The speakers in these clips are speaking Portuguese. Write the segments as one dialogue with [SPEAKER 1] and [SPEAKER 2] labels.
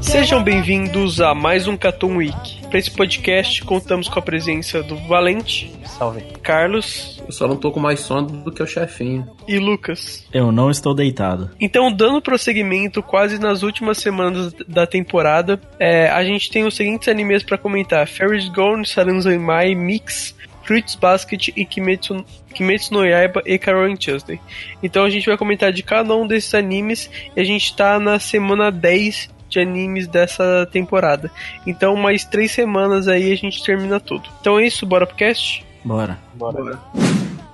[SPEAKER 1] Sejam bem-vindos a mais um Catum Week. Para esse podcast, contamos com a presença do Valente.
[SPEAKER 2] Salve.
[SPEAKER 1] Carlos.
[SPEAKER 3] Eu só não tô com mais sono do que o chefinho.
[SPEAKER 1] E Lucas.
[SPEAKER 2] Eu não estou deitado.
[SPEAKER 1] Então, dando prosseguimento quase nas últimas semanas da temporada, é, a gente tem os seguintes animes para comentar: Ferris Gone, Saranzai Mix, Fruits Basket e Kimetsu, Kimetsu no Yaiba e Carol Tuesday. Então a gente vai comentar de cada um desses animes e a gente tá na semana 10 de animes dessa temporada. Então mais três semanas aí a gente termina tudo. Então é isso, bora pro cast?
[SPEAKER 2] Bora.
[SPEAKER 1] Bora. bora.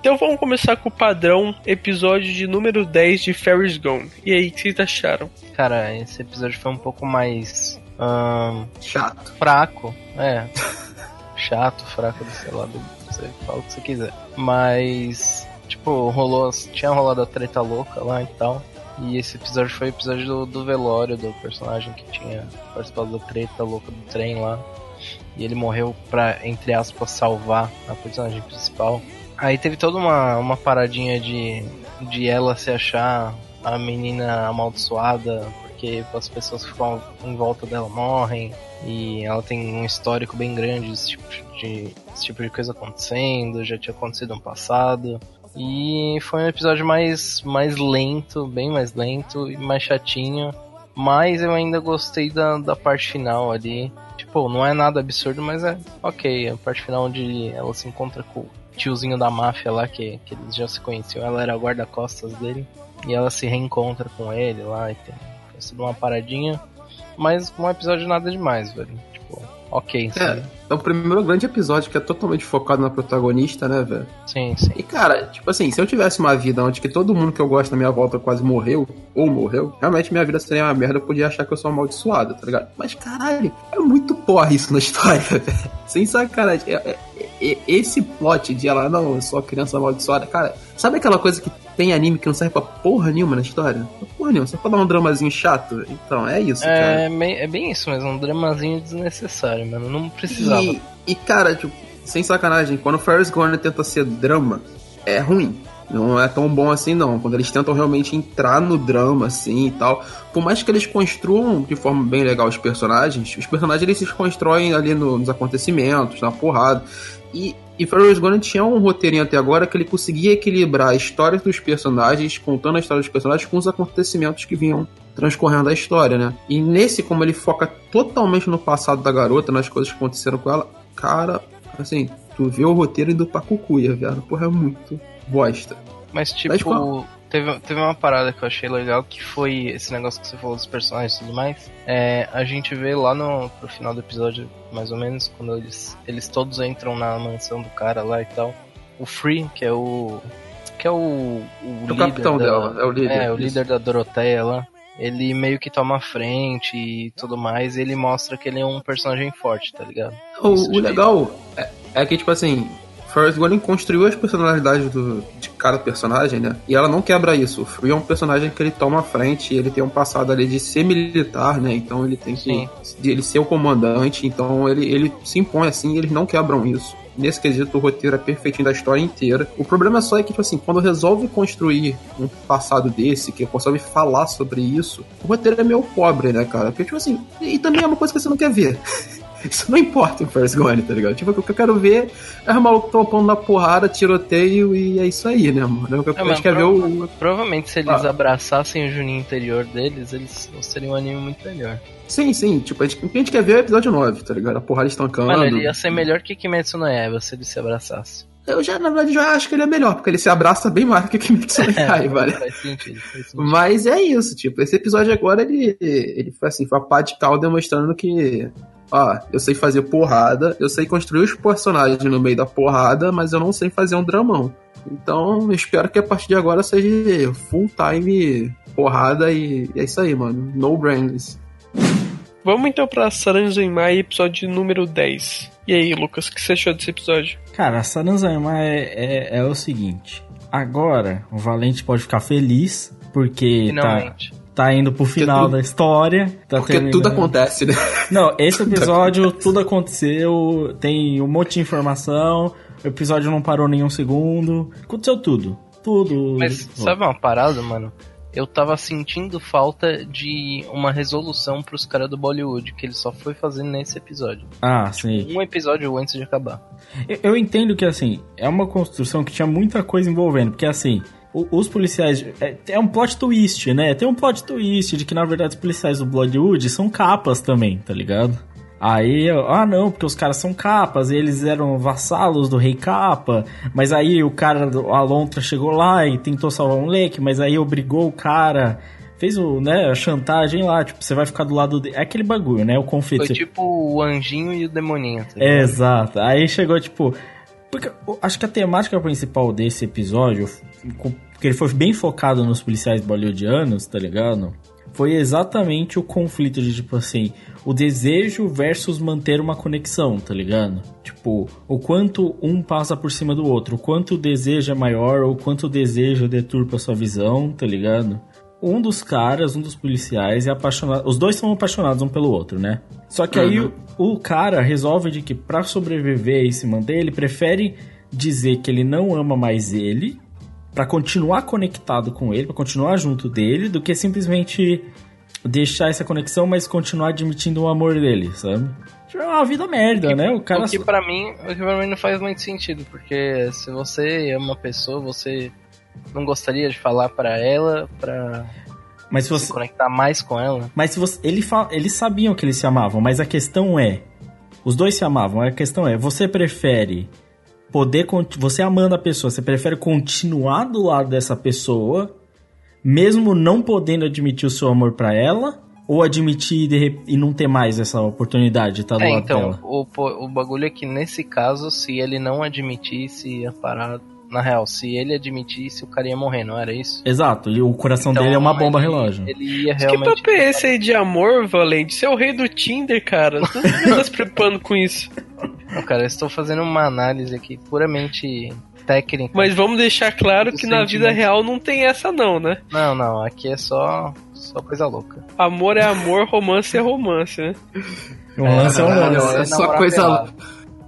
[SPEAKER 1] Então vamos começar com o padrão episódio de número 10 de Ferris Gone. E aí, o que vocês acharam?
[SPEAKER 2] Cara, esse episódio foi um pouco mais. Um,
[SPEAKER 3] chato.
[SPEAKER 2] Fraco. É. chato, fraco, sei lá, você fala o que você quiser. Mas, tipo, rolou, tinha rolado a treta louca lá e tal. E esse episódio foi o episódio do, do velório do personagem que tinha participado da treta louca do trem lá. E ele morreu pra, entre aspas, salvar a personagem principal. Aí teve toda uma, uma paradinha de, de ela se achar a menina amaldiçoada, porque as pessoas que ficam em volta dela morrem. E ela tem um histórico bem grande desse tipo de, desse tipo de coisa acontecendo, já tinha acontecido no passado. E foi um episódio mais, mais lento, bem mais lento e mais chatinho. Mas eu ainda gostei da, da parte final ali. Tipo, não é nada absurdo, mas é ok. A parte final onde ela se encontra com o tiozinho da máfia lá, que, que eles já se conheciam. Ela era guarda-costas dele. E ela se reencontra com ele lá e tem, sido uma paradinha. Mas um episódio nada demais, velho. Tipo, ok.
[SPEAKER 3] É, é o primeiro grande episódio que é totalmente focado na protagonista, né, velho?
[SPEAKER 2] Sim, sim.
[SPEAKER 3] E, cara, tipo assim, se eu tivesse uma vida onde que todo mundo que eu gosto na minha volta quase morreu, ou morreu, realmente minha vida seria uma merda, eu podia achar que eu sou amaldiçoado, tá ligado? Mas, caralho, é muito porra isso na história, velho. Sem sacanagem. É, é, é, esse plot de ela, não, eu sou a criança amaldiçoada, cara, sabe aquela coisa que tem anime que não serve pra porra nenhuma na história? Porra nenhuma, só pra dar um dramazinho chato. Então, é isso,
[SPEAKER 2] é,
[SPEAKER 3] cara.
[SPEAKER 2] É bem, é bem isso mesmo, um dramazinho desnecessário, mano. Não precisava.
[SPEAKER 3] E, e cara, tipo, sem sacanagem, quando o Ferris Gone tenta ser drama, é ruim. Não é tão bom assim, não. Quando eles tentam realmente entrar no drama, assim e tal. Por mais que eles construam de forma bem legal os personagens, os personagens eles se constroem ali no, nos acontecimentos, na porrada. E, e Ferris Gone tinha um roteirinho até agora que ele conseguia equilibrar a história dos personagens, contando a história dos personagens, com os acontecimentos que vinham transcorrendo a história, né? E nesse, como ele foca totalmente no passado da garota, nas coisas que aconteceram com ela, cara, assim, tu vê o roteiro indo pra cucuia, velho. Porra, é muito bosta.
[SPEAKER 2] Mas, tipo, Mas, teve, teve uma parada que eu achei legal, que foi esse negócio que você falou dos personagens e tudo mais. É, a gente vê lá no pro final do episódio, mais ou menos, quando eles, eles todos entram na mansão do cara lá e tal. O Free, que é o. Que é o. O,
[SPEAKER 3] é o capitão
[SPEAKER 2] da,
[SPEAKER 3] dela, é o líder.
[SPEAKER 2] É, o isso. líder da Doroteia lá. Ele meio que toma a frente e tudo mais, e ele mostra que ele é um personagem forte, tá ligado?
[SPEAKER 3] O, o legal é, é que, tipo assim, Forrest Gordon construiu as personalidades do, de cada personagem, né? E ela não quebra isso. O Free é um personagem que ele toma a frente, ele tem um passado ali de ser militar, né? Então ele tem que. De ele ser o comandante, então ele, ele se impõe assim e eles não quebram isso. Nesse quesito, o roteiro é perfeitinho da história inteira. O problema só é que, tipo assim, quando resolve construir um passado desse, que resolve falar sobre isso, o roteiro é meio pobre, né, cara? Porque, tipo assim, e também é uma coisa que você não quer ver. Isso não importa o First Gone, tá ligado? Tipo, o que eu quero ver é os malucos topando na porrada, tiroteio e é isso aí, né, mano? O que
[SPEAKER 2] É,
[SPEAKER 3] a
[SPEAKER 2] mas
[SPEAKER 3] gente quer ver o.
[SPEAKER 2] Provavelmente se eles
[SPEAKER 3] Ah.
[SPEAKER 2] abraçassem o Juninho interior deles, eles seriam um anime muito melhor.
[SPEAKER 3] Sim, sim, tipo, a gente, o que a gente quer ver é o episódio 9, tá ligado? A porrada estancando.
[SPEAKER 2] Mano, ele ia ser melhor que Kimetsu no Yaiba se ele se abraçasse.
[SPEAKER 3] Eu já, na verdade, já acho que ele é melhor, porque ele se abraça bem mais do que Kimetsu no Yaiba, né?
[SPEAKER 2] faz sentido, faz sentido.
[SPEAKER 3] Mas é isso, tipo, esse episódio agora, ele, ele foi assim, foi a pá de cal demonstrando que, ó, eu sei fazer porrada, eu sei construir os personagens no meio da porrada, mas eu não sei fazer um dramão. Então, eu espero que a partir de agora seja full time porrada e é isso aí, mano. No brains.
[SPEAKER 1] Vamos então pra Saranzai episódio número 10. E aí, Lucas, o que você achou desse episódio?
[SPEAKER 4] Cara, a Saranzama é, é, é o seguinte. Agora, o Valente pode ficar feliz, porque tá,
[SPEAKER 2] Finalmente.
[SPEAKER 4] tá indo pro final
[SPEAKER 3] tudo-
[SPEAKER 4] da história. Tá
[SPEAKER 3] Porque
[SPEAKER 4] terminando.
[SPEAKER 3] tudo acontece, né?
[SPEAKER 4] Não, esse episódio tudo aconteceu, tem um monte de informação, o episódio não parou nenhum segundo, aconteceu tudo. Tudo.
[SPEAKER 2] Mas sabe uma parada, mano? Eu tava sentindo falta de uma resolução pros caras do Bollywood, que ele só foi fazendo nesse episódio.
[SPEAKER 4] Ah, sim.
[SPEAKER 2] Um episódio antes de acabar.
[SPEAKER 4] Eu, eu entendo que, assim, é uma construção que tinha muita coisa envolvendo, porque, assim, o- os policiais. É, é um plot twist, né? Tem um plot twist de que, na verdade, os policiais do Bloodwood são capas também, tá ligado? Aí, ah não, porque os caras são capas, e eles eram vassalos do rei capa, mas aí o cara, a lontra chegou lá e tentou salvar o moleque, mas aí obrigou o cara, fez o, né, a chantagem lá, tipo, você vai ficar do lado dele, é aquele bagulho, né, o conflito.
[SPEAKER 2] Foi tipo o anjinho e o demoninho. tá
[SPEAKER 4] É? Exato. Aí chegou, tipo. Porque eu acho que a temática principal desse episódio, porque ele foi bem focado nos policiais bollywoodianos, tá ligado? Foi exatamente o conflito de, tipo assim, o desejo versus manter uma conexão, tá ligado? Tipo, o quanto um passa por cima do outro, o quanto o desejo é maior, ou o quanto o desejo deturpa sua visão, tá ligado? Um dos caras, um dos policiais, é apaixonado. Os dois são apaixonados um pelo outro, né? Só que aí o, o cara resolve de que pra sobreviver e se manter, ele prefere dizer que ele não ama mais ele, pra continuar conectado com ele, pra continuar junto dele, do que simplesmente deixar essa conexão, mas continuar admitindo o amor dele, sabe? Tipo, É uma vida merda, né? O cara
[SPEAKER 2] O que pra mim, o que pra mim não faz muito sentido, porque se você ama uma pessoa, você não gostaria de falar pra ela, pra
[SPEAKER 4] Mas se
[SPEAKER 2] se
[SPEAKER 4] você
[SPEAKER 2] conectar mais com ela.
[SPEAKER 4] Mas se você, ele fa- eles sabiam que eles se amavam, mas a questão é, os dois se amavam, a questão é, você prefere poder, você amando a pessoa, você prefere continuar do lado dessa pessoa, mesmo não podendo admitir o seu amor pra ela, ou admitir e, e não ter mais essa oportunidade de estar do
[SPEAKER 2] É,
[SPEAKER 4] lado
[SPEAKER 2] então,
[SPEAKER 4] dela?
[SPEAKER 2] o, o bagulho é que nesse caso, se ele não admitisse a parada. Na real, se ele admitisse, o cara ia morrer, não era isso?
[SPEAKER 4] Exato, e o coração
[SPEAKER 2] Então,
[SPEAKER 4] dele é uma bomba
[SPEAKER 2] ele-
[SPEAKER 4] relógio.
[SPEAKER 2] Ele ia
[SPEAKER 1] Que
[SPEAKER 2] realmente.
[SPEAKER 1] papo é esse aí de amor, Valente? Você é o rei do Tinder, cara. Você não tá se preocupando com isso.
[SPEAKER 2] Não, cara, eu estou fazendo uma análise aqui puramente técnica.
[SPEAKER 1] Mas vamos deixar claro que na vida real não tem essa não, né?
[SPEAKER 2] Não, não, aqui é só, só coisa louca.
[SPEAKER 1] Amor é amor, romance é romance, né?
[SPEAKER 4] Lance é um
[SPEAKER 3] Caralho,
[SPEAKER 4] lance.
[SPEAKER 3] é só coisa
[SPEAKER 2] pelado.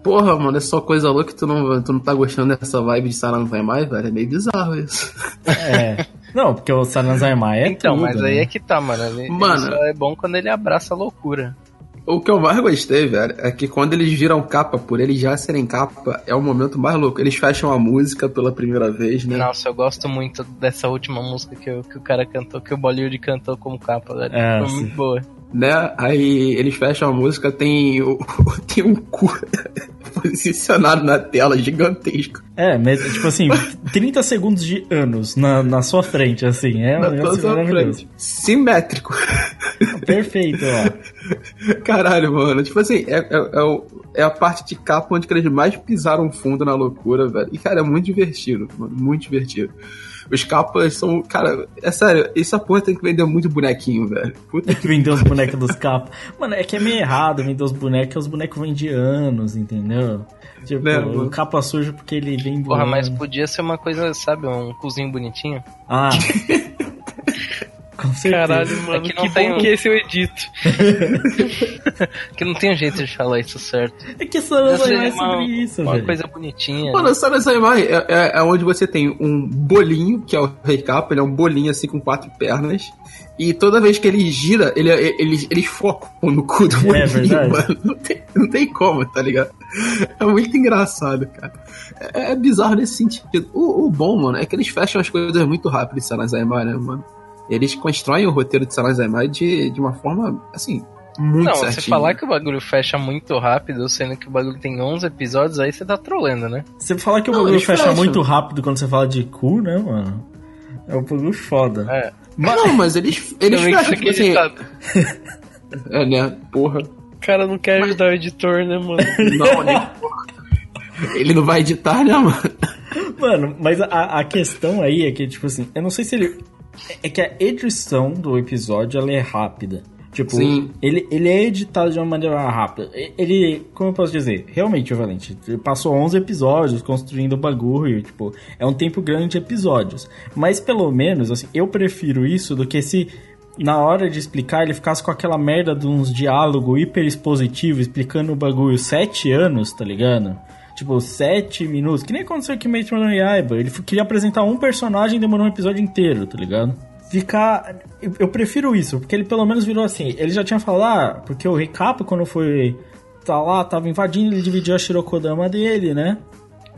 [SPEAKER 3] Porra, mano, é só coisa louca que tu não, tu não tá gostando dessa vibe de Sarah não vai mais, velho. É meio bizarro isso.
[SPEAKER 4] É. Não, porque o Saranzarmai é
[SPEAKER 2] então,
[SPEAKER 4] tudo,
[SPEAKER 2] mas aí
[SPEAKER 4] né?
[SPEAKER 2] é que tá, mano. Ele,
[SPEAKER 3] Mano.
[SPEAKER 2] ele só é bom quando ele abraça a loucura.
[SPEAKER 3] O que eu mais gostei, velho, é que quando eles viram capa, por eles já serem capa, é o momento mais louco. Eles fecham a música pela primeira vez, né?
[SPEAKER 2] Nossa, eu gosto muito dessa última música que, o- que o cara cantou, que o Bollywood cantou como capa, velho.
[SPEAKER 4] É,
[SPEAKER 2] Foi
[SPEAKER 4] sim.
[SPEAKER 2] muito boa.
[SPEAKER 3] Né? Aí eles fecham a música, tem, o, tem um cu posicionado na tela, gigantesco.
[SPEAKER 4] É, mas, tipo assim, 30 segundos de anos na, na sua frente, assim. É um
[SPEAKER 3] na
[SPEAKER 4] negócio
[SPEAKER 3] tua
[SPEAKER 4] maravilhoso.
[SPEAKER 3] frente. Simétrico.
[SPEAKER 4] Perfeito, ó.
[SPEAKER 3] Caralho, mano. Tipo assim, é, é, é, o- é a parte de capa onde que eles mais pisaram fundo na loucura, velho. E, cara, é muito divertido, mano. Muito divertido. Os capas são. Cara, é sério, essa porra tem que vender muito bonequinho, velho. Puta que.
[SPEAKER 4] Vender os bonecos dos capos. Mano, é que é meio errado vender os bonecos, porque os bonecos vêm de anos, entendeu? Tipo,
[SPEAKER 3] Né,
[SPEAKER 4] o capa sujo porque ele vem
[SPEAKER 2] Porra, mas podia ser uma coisa, sabe, um cozinho bonitinho.
[SPEAKER 4] Ah. Com certeza.
[SPEAKER 1] Caralho, mano,
[SPEAKER 2] É que
[SPEAKER 1] que,
[SPEAKER 2] não
[SPEAKER 1] bom
[SPEAKER 2] tem um-
[SPEAKER 1] que esse eu edito.
[SPEAKER 2] Que não tem um jeito de falar isso certo.
[SPEAKER 4] É que vai
[SPEAKER 2] é
[SPEAKER 4] sobre isso,
[SPEAKER 2] uma
[SPEAKER 4] velho.
[SPEAKER 2] coisa bonitinha.
[SPEAKER 3] Mano, o Sanazai é, é, é onde você tem um bolinho, que é o recap, ele é um bolinho assim com quatro pernas. E toda vez que ele gira, ele, eles, eles focam no cu do bolinho,
[SPEAKER 4] verdade.
[SPEAKER 3] mano. Não tem, não tem como, tá ligado? É muito engraçado, cara. É, é bizarro nesse sentido. O, o bom, mano, é que eles fecham as coisas muito rápido em né, mano? Eles constroem o roteiro de Sanazai de, de uma forma, assim, muito
[SPEAKER 2] Não,
[SPEAKER 3] certinha.
[SPEAKER 2] você falar que o bagulho fecha muito rápido, sendo que o bagulho tem 11 episódios, aí você tá trolando, né?
[SPEAKER 4] Você falar que o
[SPEAKER 3] Não,
[SPEAKER 4] bagulho fecha
[SPEAKER 3] fecham.
[SPEAKER 4] muito rápido quando você fala de cu, né, mano? É um bagulho foda.
[SPEAKER 2] É.
[SPEAKER 4] Mas,
[SPEAKER 3] Não, mas eles, eles fecham,
[SPEAKER 2] isso
[SPEAKER 3] tipo assim...
[SPEAKER 2] editado.
[SPEAKER 3] É, né? Porra.
[SPEAKER 1] O cara não quer ajudar o editor, né, mano?
[SPEAKER 3] Não, nem porra. Ele não vai editar, né, mano?
[SPEAKER 4] Mano, mas a, a questão aí é que, tipo assim, eu não sei se ele. É que a edição do episódio ela é rápida. Tipo,
[SPEAKER 3] Sim.
[SPEAKER 4] Ele, ele é editado de uma maneira rápida. Ele, como eu posso dizer? Realmente, Valente, ele passou 11 episódios construindo o bagulho, tipo, é um tempo grande de episódios. Mas pelo menos, assim, eu prefiro isso do que se na hora de explicar ele ficasse com aquela merda de uns diálogo hiper expositivo explicando o bagulho sete anos, tá ligado? Tipo, sete minutos. Que nem aconteceu aqui em Kimetsu no Yaiba. Ele queria apresentar um personagem e demorou um episódio inteiro, tá ligado? Ficar... Eu, prefiro isso, porque ele pelo menos virou assim. Ele já tinha falado, ah, porque o Recap, quando foi... Tá lá, tava invadindo, ele dividiu a Shirokodama dele, né?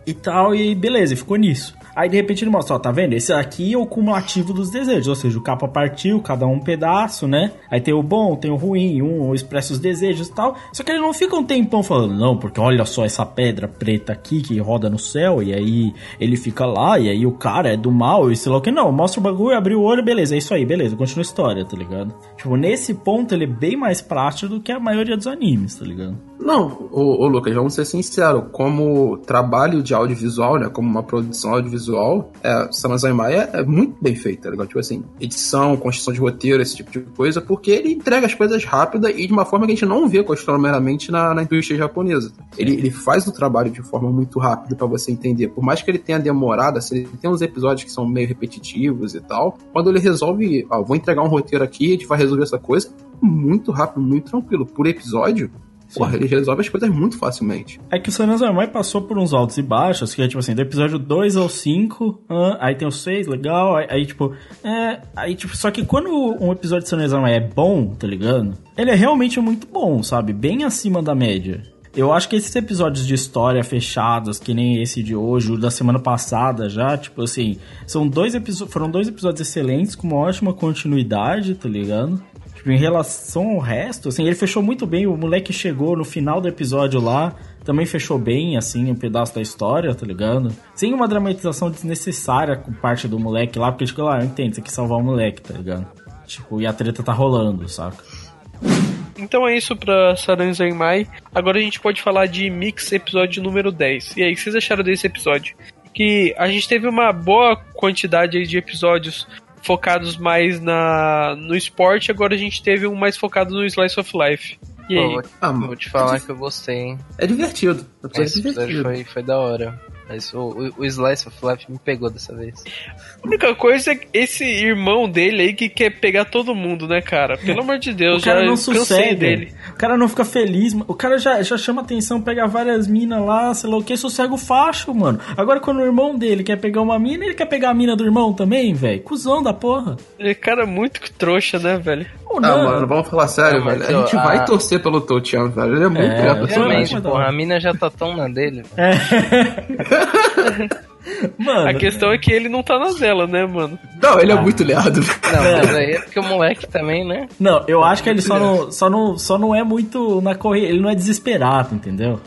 [SPEAKER 4] e tal, e beleza, ficou nisso. Aí de repente ele mostra, ó, tá vendo? Esse aqui é o cumulativo dos desejos, ou seja, o capa partiu, cada um um pedaço, né? Aí tem o bom, tem o ruim, um expressa os desejos e tal. Só que ele não fica um tempão falando, não, porque olha só essa pedra preta aqui que roda no céu, e aí ele fica lá, e aí o cara é do mal, e sei lá o que. Não, mostra o bagulho, abriu o olho, beleza, é isso aí, beleza, continua a história, tá ligado? Tipo, nesse ponto ele é bem mais prático do que a maioria dos animes, tá ligado?
[SPEAKER 3] Não, ô, ô Lucas, vamos ser sinceros. Como trabalho de audiovisual, né? Como uma produção audiovisual, é, Sanazai Maia é muito bem feita, tá ligado? Tipo assim, edição, construção de roteiro, esse tipo de coisa, porque ele entrega as coisas rápidas e de uma forma que a gente não vê costumeiramente na, na indústria japonesa. Ele, ele faz o trabalho de forma muito rápida pra você entender. Por mais que ele tenha demorado, assim, ele tem uns episódios que são meio repetitivos e tal. Quando ele resolve, ó, vou entregar um roteiro aqui, a gente vai resolver essa coisa, muito rápido, muito tranquilo. Por episódio, porra, ele resolve as coisas muito facilmente.
[SPEAKER 4] É que o Sanazamai passou por uns altos e baixos, que é tipo assim, do episódio 2 ao 5, ah, aí tem o 6, legal, aí, aí, tipo, é, aí tipo, só que quando um episódio de Sanazamai é bom, tá ligado? Ele é realmente muito bom, sabe? Bem acima da média. Eu acho que esses episódios de história fechados, que nem esse de hoje, o da semana passada já, tipo assim, são dois foram dois episódios excelentes, com uma ótima continuidade, tá ligado? Tipo, em relação ao resto, assim, ele fechou muito bem. O moleque chegou no final do episódio lá, também fechou bem, assim, um pedaço da história, tá ligado? Sem uma dramatização desnecessária com parte do moleque lá, porque, tipo, lá, eu entendo, você quer salvar o moleque, tá ligado? Tipo, e a treta tá rolando, saca?
[SPEAKER 1] Então é isso pra Saranzai Mai. Agora a gente pode falar de Mix episódio número 10. E aí, o que vocês acharam desse episódio? Que a gente teve uma boa quantidade de episódios focados mais na no esporte, agora a gente teve um mais focado no Slice of Life. E
[SPEAKER 2] Pô,
[SPEAKER 1] aí?
[SPEAKER 2] vou,
[SPEAKER 3] Ah,
[SPEAKER 2] vou te falar que eu gostei, hein?
[SPEAKER 3] É divertido.
[SPEAKER 2] Esse
[SPEAKER 3] é
[SPEAKER 2] episódio
[SPEAKER 3] divertido.
[SPEAKER 2] foi, foi da hora. Mas o, o, o Slice of Life me pegou dessa vez.
[SPEAKER 1] A única coisa é esse irmão dele aí que quer pegar todo mundo, né, cara? Pelo amor de Deus,
[SPEAKER 4] O cara
[SPEAKER 1] já
[SPEAKER 4] não sossega.
[SPEAKER 1] dele.
[SPEAKER 4] O cara não fica feliz. O cara já, já chama atenção, pega várias minas lá, sei lá o que, sossega o facho, mano. Agora quando o irmão dele quer pegar uma mina, ele quer pegar a mina do irmão também, velho. Cusão da porra.
[SPEAKER 1] Ele é cara muito trouxa, né, velho?
[SPEAKER 4] Ou
[SPEAKER 3] Ah,
[SPEAKER 4] não.
[SPEAKER 3] mano, vamos falar sério,
[SPEAKER 2] Não, mas
[SPEAKER 3] velho. A gente
[SPEAKER 2] eu-
[SPEAKER 3] vai
[SPEAKER 2] a-
[SPEAKER 3] torcer pelo Touchan, velho. Ele é muito
[SPEAKER 4] É,
[SPEAKER 3] é,
[SPEAKER 2] Realmente, porra,
[SPEAKER 4] não.
[SPEAKER 2] a mina já tá tão na dele.
[SPEAKER 4] Mano,
[SPEAKER 1] A questão é que ele não tá na dela, né, mano?
[SPEAKER 3] Não, ele é
[SPEAKER 4] Ah.
[SPEAKER 3] muito leado.
[SPEAKER 2] Não, mas aí é porque o moleque também, né?
[SPEAKER 4] não, eu acho que ele só não, só, não, só não é muito na corrida. Ele não é desesperado, entendeu?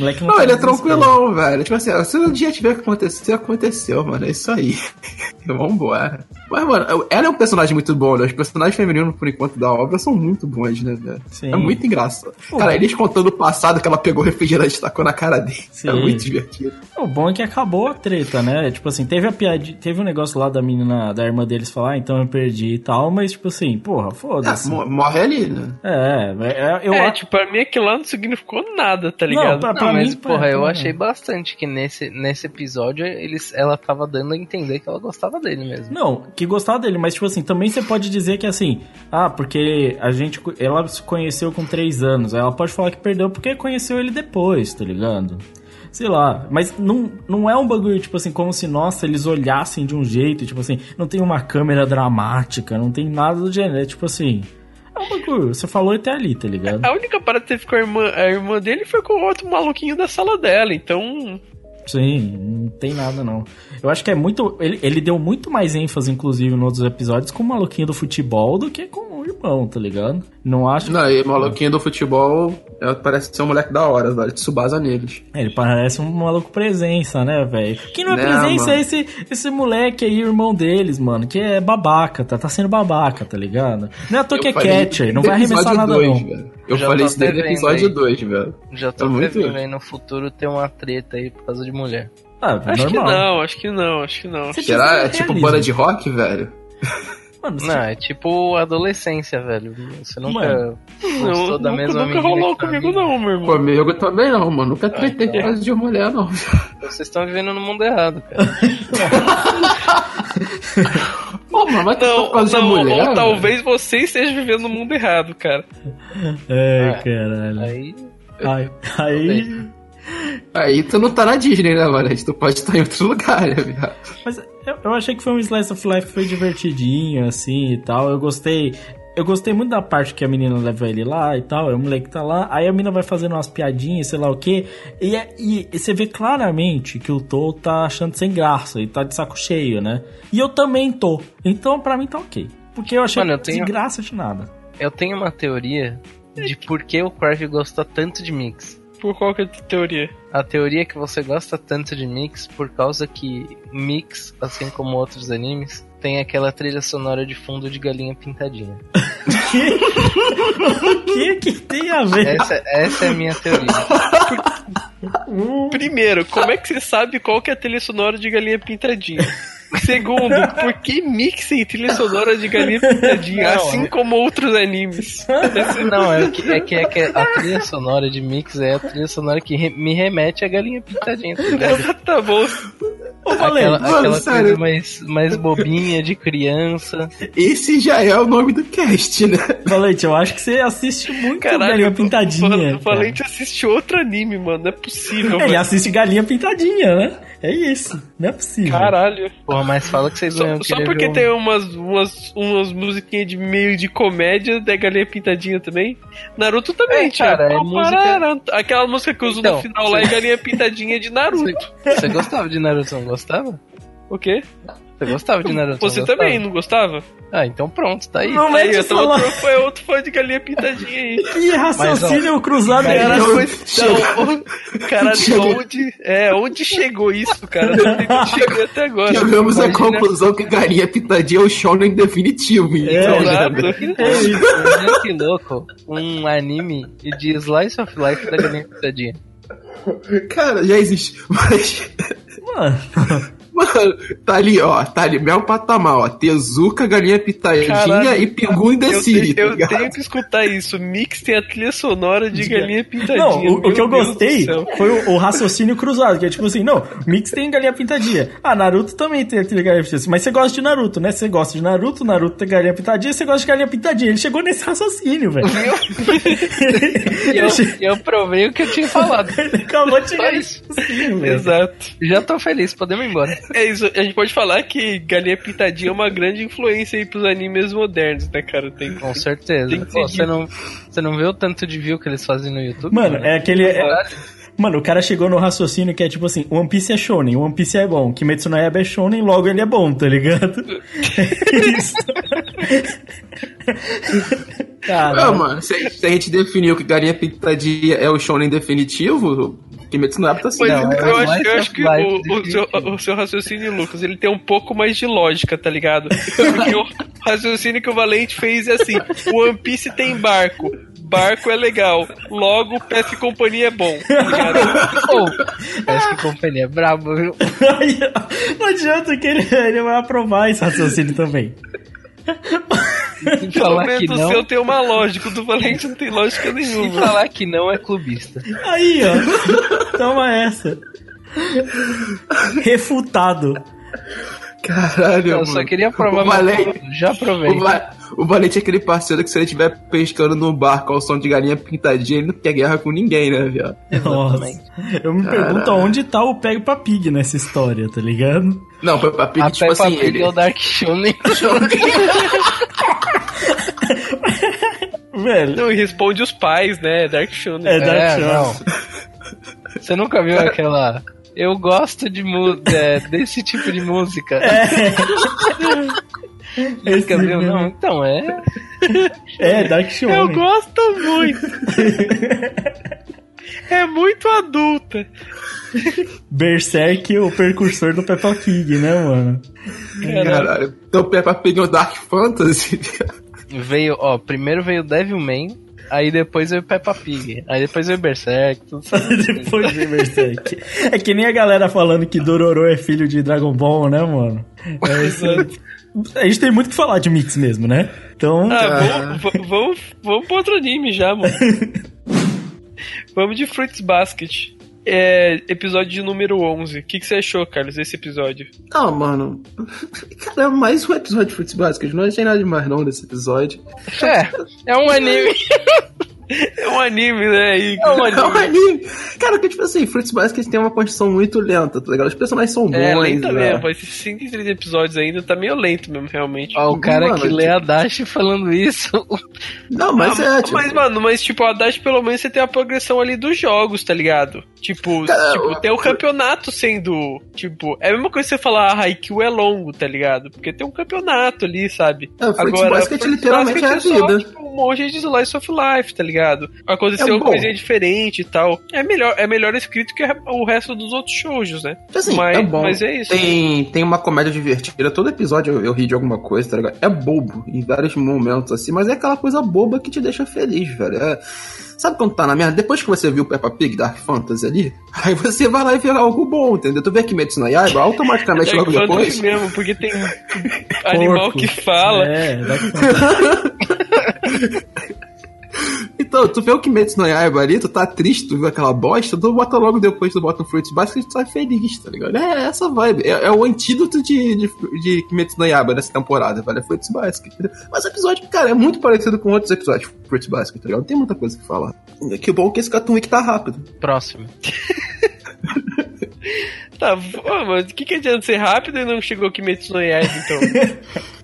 [SPEAKER 4] O moleque
[SPEAKER 3] Não,
[SPEAKER 4] tá
[SPEAKER 3] ele é tranquilão, velho. Tipo assim, se um dia tiver que acontecer, aconteceu, mano. É isso aí. Vambora. Mas, mano, ela é um personagem muito bom, né? Os personagens femininos, por enquanto, da obra são muito bons, né, velho?
[SPEAKER 4] Sim.
[SPEAKER 3] É muito engraçado.
[SPEAKER 4] Pô.
[SPEAKER 3] Cara, eles contando o passado que ela pegou refrigerante e tacou na cara dele.
[SPEAKER 4] Sim.
[SPEAKER 3] É muito divertido.
[SPEAKER 4] O bom é que acabou a treta, né? Tipo assim, teve a piada, teve um negócio lá da menina, da irmã deles falar, ah, então eu perdi e tal, mas tipo assim, porra, foda-se.
[SPEAKER 3] mo- morre ali, né?
[SPEAKER 4] É, é, eu
[SPEAKER 1] é,
[SPEAKER 4] acho.
[SPEAKER 1] tipo, pra mim aquilo lá não significou nada, tá
[SPEAKER 4] Não,
[SPEAKER 1] ligado?
[SPEAKER 4] pra, pra
[SPEAKER 2] mas,
[SPEAKER 4] mim,
[SPEAKER 2] porra,
[SPEAKER 4] é,
[SPEAKER 2] eu achei bastante que nesse, nesse episódio eles, ela tava dando a entender que ela gostava dele mesmo.
[SPEAKER 4] Não, que gostava dele, mas tipo assim, também você pode dizer que assim, ah, porque a gente, ela se conheceu com 3 anos, aí ela pode falar que perdeu porque conheceu ele depois, tá ligado? Sei lá, mas não, não é um bagulho, tipo assim, como se, nossa, eles olhassem de um jeito, tipo assim, não tem uma câmera dramática, não tem nada do gênero, é tipo assim, é um bagulho, você falou até ali, tá ligado?
[SPEAKER 1] A única parada que teve com a irmã, a irmã dele foi com o outro maluquinho da sala dela, então.
[SPEAKER 4] Sim, não tem nada não. Eu acho que é muito. Ele, ele deu muito mais ênfase, inclusive, nos outros episódios, com o maluquinho do futebol do que com o irmão, tá ligado? Não acho.
[SPEAKER 3] Não, e o maluquinho do futebol parece ser um moleque da hora, velho. Tsubasa neles.
[SPEAKER 4] É, Ele parece um maluco presença, né, velho? Quem não é
[SPEAKER 3] Né,
[SPEAKER 4] presença
[SPEAKER 3] mano?
[SPEAKER 4] é esse, esse moleque aí, irmão deles, mano, que é babaca, tá, tá sendo babaca, tá ligado? Não é à toa que é catcher, não vai arremessar
[SPEAKER 3] episódio
[SPEAKER 4] nada
[SPEAKER 3] dois,
[SPEAKER 4] não.
[SPEAKER 3] velho. Eu
[SPEAKER 2] Já
[SPEAKER 3] falei isso desde o episódio
[SPEAKER 2] aí.
[SPEAKER 3] 2, velho.
[SPEAKER 2] Já tô
[SPEAKER 3] É muito
[SPEAKER 2] prevendo no futuro ter uma treta aí por causa de mulher.
[SPEAKER 4] Ah,
[SPEAKER 1] Acho que
[SPEAKER 4] normal.
[SPEAKER 1] não, acho que não, acho que não.
[SPEAKER 3] Será? É tipo banda de rock, velho?
[SPEAKER 4] Mano, você-
[SPEAKER 2] Não, é tipo adolescência, velho. Você nunca
[SPEAKER 4] Mano,
[SPEAKER 2] gostou
[SPEAKER 1] Não,
[SPEAKER 2] da
[SPEAKER 1] nunca,
[SPEAKER 2] mesma
[SPEAKER 1] nunca
[SPEAKER 2] menina
[SPEAKER 1] rolou
[SPEAKER 2] sua
[SPEAKER 1] comigo, não, meu irmão.
[SPEAKER 3] Comigo também não, mano. Nunca tretei
[SPEAKER 2] então.
[SPEAKER 3] por causa de mulher, não.
[SPEAKER 2] Vocês estão vivendo no mundo errado, cara.
[SPEAKER 3] Pô, mano, mas
[SPEAKER 1] Não,
[SPEAKER 3] causa de
[SPEAKER 1] não,
[SPEAKER 3] mulher?
[SPEAKER 1] ou talvez você esteja vivendo no mundo errado, cara.
[SPEAKER 4] É,
[SPEAKER 2] É.
[SPEAKER 4] caralho.
[SPEAKER 2] Aí.
[SPEAKER 4] Aí, aí,
[SPEAKER 3] Aí tu não tá na Disney, né, mano? Tu pode estar em outro lugar, né, viado?
[SPEAKER 4] Mas eu, eu achei que foi um Slice of Life foi divertidinho, assim, e tal. Eu gostei. Eu gostei muito da parte que a menina leva ele lá e tal. É o moleque tá lá. Aí a menina vai fazendo umas piadinhas, sei lá o quê. E, é- e você vê claramente que o Tô tá achando sem graça e tá de saco cheio, né? E eu também tô. Então pra mim tá ok. Porque eu achei
[SPEAKER 2] Mano, eu
[SPEAKER 4] de
[SPEAKER 2] tenho-
[SPEAKER 4] graça de nada.
[SPEAKER 2] Eu tenho uma teoria de por que o Crash gosta tanto de Mix.
[SPEAKER 1] Por qual que é a teoria?
[SPEAKER 2] A teoria é que você gosta tanto de Mix por causa que Mix, assim como outros animes, tem aquela trilha sonora de fundo de galinha pintadinha.
[SPEAKER 4] O que que tem a ver?
[SPEAKER 2] Essa, essa é a minha teoria.
[SPEAKER 1] Primeiro, como é que você sabe qual que é a trilha sonora de Galinha Pintadinha? Segundo, por que mixem trilha sonora de Galinha Pintadinha,
[SPEAKER 2] Não,
[SPEAKER 1] assim
[SPEAKER 2] é-
[SPEAKER 1] como outros animes?
[SPEAKER 2] Não, é que, é que, é que a trilha sonora de Mix é a trilha sonora que re- me remete a galinha pintadinha, tá ligado?
[SPEAKER 1] tá bom.
[SPEAKER 4] Eu falei,
[SPEAKER 2] Aquela,
[SPEAKER 3] mano,
[SPEAKER 2] aquela
[SPEAKER 3] sério.
[SPEAKER 2] coisa mais, mais bobinha de criança.
[SPEAKER 3] Esse já é o nome do cast, né?
[SPEAKER 4] Valente, eu acho que você assiste muito
[SPEAKER 1] Caralho,
[SPEAKER 4] Galinha Pintadinha.
[SPEAKER 1] O
[SPEAKER 4] cara.
[SPEAKER 1] Valente assiste outro anime, mano. Não é possível,
[SPEAKER 4] Ele
[SPEAKER 1] velho.
[SPEAKER 4] assiste Galinha Pintadinha, né? É isso. Não é possível.
[SPEAKER 1] Caralho.
[SPEAKER 2] Porra, mas fala que vocês
[SPEAKER 1] Só, só porque
[SPEAKER 2] ver um-
[SPEAKER 1] tem umas, umas, umas musiquinhas de meio de comédia da Galinha Pintadinha também. Naruto também,
[SPEAKER 2] É,
[SPEAKER 1] Thiago.
[SPEAKER 2] cara, é música-.
[SPEAKER 1] Aquela música que eu uso
[SPEAKER 2] Então,
[SPEAKER 1] no final lá é Galinha Pintadinha de Naruto.
[SPEAKER 2] Você, você gostava de Naruto, não gostava?
[SPEAKER 1] O quê?
[SPEAKER 2] Você gostava de Naruto?
[SPEAKER 1] Você
[SPEAKER 2] gostava?
[SPEAKER 1] também, não gostava?
[SPEAKER 2] Ah, então pronto, tá aí.
[SPEAKER 4] Não
[SPEAKER 1] então
[SPEAKER 4] falar.
[SPEAKER 1] outro, foi outro fã de Galinha Pintadinha aí.
[SPEAKER 4] Que raciocínio cruzado
[SPEAKER 2] Mas,
[SPEAKER 4] era.
[SPEAKER 1] Caralho,
[SPEAKER 3] Chega-
[SPEAKER 1] não, caralho,
[SPEAKER 3] Chega-
[SPEAKER 1] onde, é, onde chegou isso, cara? Não cheguei até agora.
[SPEAKER 3] Chegamos à conclusão que Galinha Pitadinha é o shonen definitivo. Então,
[SPEAKER 1] Exato.
[SPEAKER 3] né?
[SPEAKER 4] É isso.
[SPEAKER 2] Imagina que louco, um anime de Slice of Life da galinha pintadinha.
[SPEAKER 3] Cara, já existe. Mas,
[SPEAKER 4] Mano,
[SPEAKER 3] mano, tá ali, ó. Tá ali, mesmo patamar, ó. Tezuka, Galinha Pitadinha
[SPEAKER 1] Caralho.
[SPEAKER 3] e Pingu
[SPEAKER 1] Eu,
[SPEAKER 3] Indecide.
[SPEAKER 1] te- eu tenho que escutar isso. Mix tem a trilha sonora de Galinha Pintadinha.
[SPEAKER 4] não, o, o que eu
[SPEAKER 1] Deus
[SPEAKER 4] gostei foi o, o raciocínio cruzado, que é tipo assim, não, Mix tem galinha pintadinha. Ah, Naruto também tem aquele galinha pintadinha. Mas você gosta de Naruto, né? Você gosta de Naruto, Naruto tem galinha pintadinha, você gosta de galinha pintadinha. Ele chegou nesse raciocínio, velho.
[SPEAKER 2] E eu,
[SPEAKER 4] che-
[SPEAKER 2] eu provei o que eu tinha falado.
[SPEAKER 4] ele acabou de chegar nesse
[SPEAKER 2] isso.
[SPEAKER 4] raciocínio, velho.
[SPEAKER 1] Exato.
[SPEAKER 2] Já tô feliz, podemos ir embora.
[SPEAKER 1] É isso. A gente pode falar que Galinha Pintadinha é uma grande influência aí pros animes modernos, né, cara? Tem
[SPEAKER 2] Com certeza.
[SPEAKER 1] Tem que
[SPEAKER 2] Pô, você, não, você não vê o tanto de view que eles fazem no YouTube?
[SPEAKER 4] Mano, é aquele. é-. Mano, o cara chegou no raciocínio que é tipo assim, One Piece é shonen, One Piece é bom, Kimetsu no Yaiba é shonen, logo ele é bom, tá ligado? É isso. Cara,
[SPEAKER 3] Ah, mano, se, se a gente definiu que Galinha Pitadinha é o shonen definitivo, Kimetsu no Yaiba tá assim.
[SPEAKER 1] Mas
[SPEAKER 2] Não,
[SPEAKER 1] eu,
[SPEAKER 2] é
[SPEAKER 1] acho,
[SPEAKER 2] mais
[SPEAKER 1] eu acho que o, o, seu, o seu raciocínio, Lucas, ele tem um pouco mais de lógica, tá ligado? Porque o raciocínio que o Valente fez é assim: o One Piece tem barco. Barco é legal. Logo, Pesca e Companhia é bom. Tá
[SPEAKER 2] parece que companhia é brabo, viu?
[SPEAKER 4] não adianta que ele, ele vai aprovar esse raciocínio também.
[SPEAKER 2] Se falar que não,
[SPEAKER 1] seu tem uma lógica, o do Valente não tem lógica
[SPEAKER 2] se
[SPEAKER 1] nenhuma.
[SPEAKER 2] falar que não é clubista.
[SPEAKER 4] Aí, ó. Toma essa. Refutado.
[SPEAKER 3] Caralho,
[SPEAKER 2] Eu
[SPEAKER 3] mano.
[SPEAKER 2] só queria provar
[SPEAKER 3] o Valente,
[SPEAKER 2] Já provei.
[SPEAKER 3] o, Va- o Valente é aquele parceiro que se ele estiver pescando no barco ao som de galinha pintadinha, ele não quer guerra com ninguém, né, viado?
[SPEAKER 4] Nossa. Eu me pergunto aonde tá o Pega Pig nessa história, tá ligado?
[SPEAKER 3] Não, Peppa Pig,
[SPEAKER 2] A
[SPEAKER 3] tipo
[SPEAKER 2] Peppa
[SPEAKER 3] assim,
[SPEAKER 2] Pig
[SPEAKER 3] ele...
[SPEAKER 2] é o Dark Shonen.
[SPEAKER 4] Velho.
[SPEAKER 1] Não, e responde os pais, né? Dark Shonen.
[SPEAKER 4] É, Dark
[SPEAKER 2] É,
[SPEAKER 4] Shonen.
[SPEAKER 2] Você nunca viu aquela... Eu gosto de mu- é, desse tipo de música.
[SPEAKER 4] Esse
[SPEAKER 2] Nunca viu?
[SPEAKER 4] mesmo.
[SPEAKER 2] Não, então é...
[SPEAKER 4] É, Dark
[SPEAKER 1] Eu
[SPEAKER 4] Shonen.
[SPEAKER 1] gosto muito. é muito adulta.
[SPEAKER 4] Berserk, o precursor do Peppa Pig, né, mano?
[SPEAKER 3] Caralho. Então Peppa Pig é o Dark Fantasy.
[SPEAKER 2] Veio, ó, primeiro veio Devilman, aí depois veio Peppa Pig, aí depois veio Berserk, tudo certo.
[SPEAKER 4] Depois de Berserk. É que nem a galera falando que Dororo é filho de Dragon Ball, né, mano? É isso. A gente tem muito o que falar de Mix mesmo, né? Então,
[SPEAKER 1] Ah, vamos, v- vamos, vamos pro outro anime já, mano. vamos de Fruits Basket. É, episódio de número 11. O que, que você achou, Carlos, desse episódio?
[SPEAKER 3] Ah, mano. Cara, é mais um episódio de Fruits Basket. Não achei nada demais não desse episódio.
[SPEAKER 2] É, é um anime.
[SPEAKER 1] É um anime, né? E,
[SPEAKER 2] É um
[SPEAKER 3] É um
[SPEAKER 2] anime.
[SPEAKER 3] anime. Cara, que tipo assim, Fruits Basket tem uma construção muito lenta, tá ligado? Os personagens são bons.
[SPEAKER 1] é lenta
[SPEAKER 3] né?
[SPEAKER 1] mesmo. Esses 103 episódios ainda tá meio lento mesmo, realmente.
[SPEAKER 2] Ó, o cara
[SPEAKER 3] Mano,
[SPEAKER 2] que lê
[SPEAKER 3] tipo-
[SPEAKER 2] a Dash falando isso.
[SPEAKER 3] Não, mas
[SPEAKER 1] Ah,
[SPEAKER 3] é, tipo...
[SPEAKER 1] Mas, mano, mas tipo, a Dash pelo menos você tem a progressão ali dos jogos, tá ligado? Tipo,
[SPEAKER 3] Cara,
[SPEAKER 1] tipo
[SPEAKER 3] o-
[SPEAKER 1] tem o campeonato sendo. Tipo, é a mesma coisa que você falar, ah, Haikyuu é longo, tá ligado? Porque tem um campeonato ali, sabe?
[SPEAKER 3] É, o Fruits Basket literalmente
[SPEAKER 1] Basket
[SPEAKER 3] é a
[SPEAKER 1] só,
[SPEAKER 3] vida.
[SPEAKER 1] tipo, um monte de slice of life, tá ligado? Aconteceu
[SPEAKER 3] É
[SPEAKER 1] uma coisinha diferente e tal. É melhor, é melhor escrito que o resto dos outros shows, né?
[SPEAKER 3] Assim,
[SPEAKER 1] mas,
[SPEAKER 3] é bom.
[SPEAKER 1] mas é isso.
[SPEAKER 3] Tem, tem uma comédia divertida. Todo episódio eu, eu ri de alguma coisa, tá ligado? É bobo em vários momentos, assim, mas é aquela coisa boba que te deixa feliz, velho. É- Sabe quando tá na merda? Depois que você viu Peppa Pig Dark Fantasy ali, aí você vai lá e vê algo bom, entendeu? Tu vê Kimetsu no Yaiba, automaticamente
[SPEAKER 1] É
[SPEAKER 3] logo
[SPEAKER 1] fantasy
[SPEAKER 3] depois.
[SPEAKER 1] mesmo, porque tem animal
[SPEAKER 4] porco.
[SPEAKER 1] que fala.
[SPEAKER 4] É, Dark Shonen.
[SPEAKER 3] Então, tu vê o Kimetsu no Yaiba ali, tu tá triste, tu viu aquela bosta, tu bota logo depois, tu bota um Fruits Basket e tu tá feliz, tá ligado? É essa vibe. É, é o antídoto de, de, de Kimetsu no Yaiba nessa temporada, velho. É Fruits Basket. entendeu? Mas o episódio, cara, é muito parecido com outros episódios de Fruits Basket, tá ligado? Não tem muita coisa que falar. É Que bom que esse Cartoon Week tá rápido.
[SPEAKER 2] Próximo.
[SPEAKER 1] Tá, ô, mas o que, que adianta ser rápido e não chegou Kimetsu no Yaiba, então?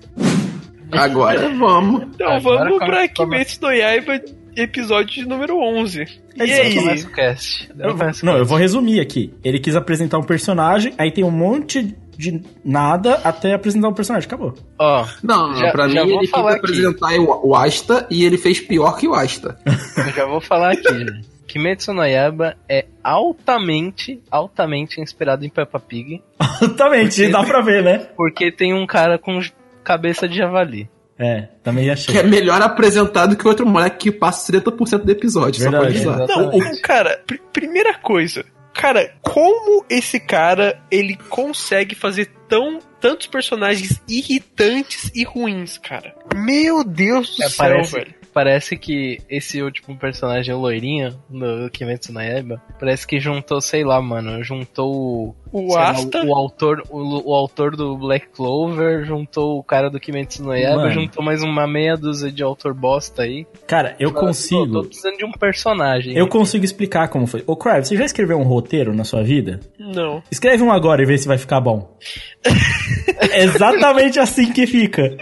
[SPEAKER 3] Agora vamos.
[SPEAKER 1] Então
[SPEAKER 2] Agora
[SPEAKER 1] vamos
[SPEAKER 2] come-
[SPEAKER 1] pra Kimetsu no Yaiba, episódio de número 11. E aí?
[SPEAKER 2] Começa o cast.
[SPEAKER 4] Eu- não, eu
[SPEAKER 2] cast.
[SPEAKER 4] vou resumir aqui. Ele quis apresentar um personagem, aí tem um monte de nada até apresentar um personagem. Acabou.
[SPEAKER 2] Ó,
[SPEAKER 3] Não,
[SPEAKER 2] Já-
[SPEAKER 3] pra
[SPEAKER 2] já
[SPEAKER 3] mim ele quis apresentar o, o Asta e ele fez pior que o Asta.
[SPEAKER 2] eu já vou falar aqui, gente. Kimetsu no Yaiba é altamente, altamente inspirado em Peppa Pig,
[SPEAKER 4] Totalmente, dá pra ver, né?
[SPEAKER 2] porque tem um cara com cabeça de javali.
[SPEAKER 4] É, também achei.
[SPEAKER 3] Que é melhor apresentado que o outro moleque que passa 30% do episódio, só pra
[SPEAKER 4] Verdade,
[SPEAKER 3] avisar.
[SPEAKER 2] exato.
[SPEAKER 1] Não, o cara, pr- primeira coisa, cara, como esse cara ele consegue fazer tão tantos personagens irritantes e ruins, cara? Meu Deus do
[SPEAKER 2] É,
[SPEAKER 1] céu,
[SPEAKER 2] parece,
[SPEAKER 1] velho.
[SPEAKER 2] Parece que esse último personagem, o loirinho, do Kimetsu no Yaiba, parece que juntou, sei lá, mano, juntou o, lá,
[SPEAKER 1] Asta,
[SPEAKER 2] o, autor, o, o autor do Black Clover, juntou o cara do Kimetsu no Yaiba,
[SPEAKER 4] Mano.
[SPEAKER 2] juntou mais uma meia dúzia de autor bosta aí.
[SPEAKER 4] Cara, eu
[SPEAKER 2] Fala,
[SPEAKER 4] consigo.
[SPEAKER 2] Tô, tô precisando de um personagem.
[SPEAKER 4] Eu consigo explicar como foi. Ô, Crave, você já escreveu um roteiro na sua vida?
[SPEAKER 1] não.
[SPEAKER 4] Escreve um agora e vê se vai ficar bom. É Exatamente assim que fica.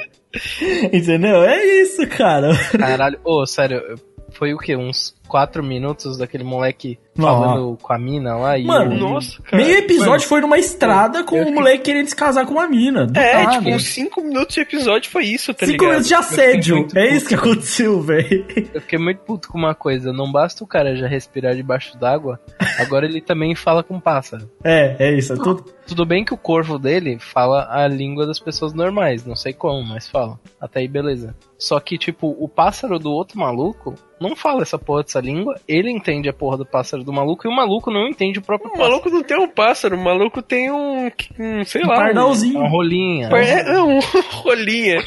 [SPEAKER 4] Entendeu? É isso, cara.
[SPEAKER 2] Caralho, ô, sério, foi o que? Uns 4 minutos daquele moleque
[SPEAKER 4] Não.
[SPEAKER 2] falando com a mina lá e.
[SPEAKER 4] Mano,
[SPEAKER 2] o-
[SPEAKER 1] Nossa, cara.
[SPEAKER 4] Meio episódio
[SPEAKER 2] Mano,
[SPEAKER 4] foi numa estrada com o moleque querendo se casar com uma mina. do
[SPEAKER 1] É,
[SPEAKER 4] nada.
[SPEAKER 1] tipo, uns 5 minutos de episódio foi isso, tá
[SPEAKER 4] Cinco
[SPEAKER 1] ligado?
[SPEAKER 4] minutos de assédio. É isso que aconteceu, velho.
[SPEAKER 2] Eu fiquei muito puto com uma coisa. Não basta o cara já respirar debaixo d'água, agora ele também fala com pássaro.
[SPEAKER 4] É, é isso. É tudo.
[SPEAKER 2] Tudo bem que o corvo dele fala a língua das pessoas normais, não sei como, mas fala. Até aí, beleza. Só que, tipo, o pássaro do outro maluco não fala essa porra dessa língua, ele entende a porra do pássaro do maluco e o maluco não entende o próprio
[SPEAKER 1] O
[SPEAKER 2] pássaro.
[SPEAKER 1] maluco não tem um pássaro, o maluco tem um, um sei
[SPEAKER 4] Um
[SPEAKER 1] lá, um,
[SPEAKER 4] pardalzinho.
[SPEAKER 2] Uma rolinha.
[SPEAKER 1] é, um rolinha.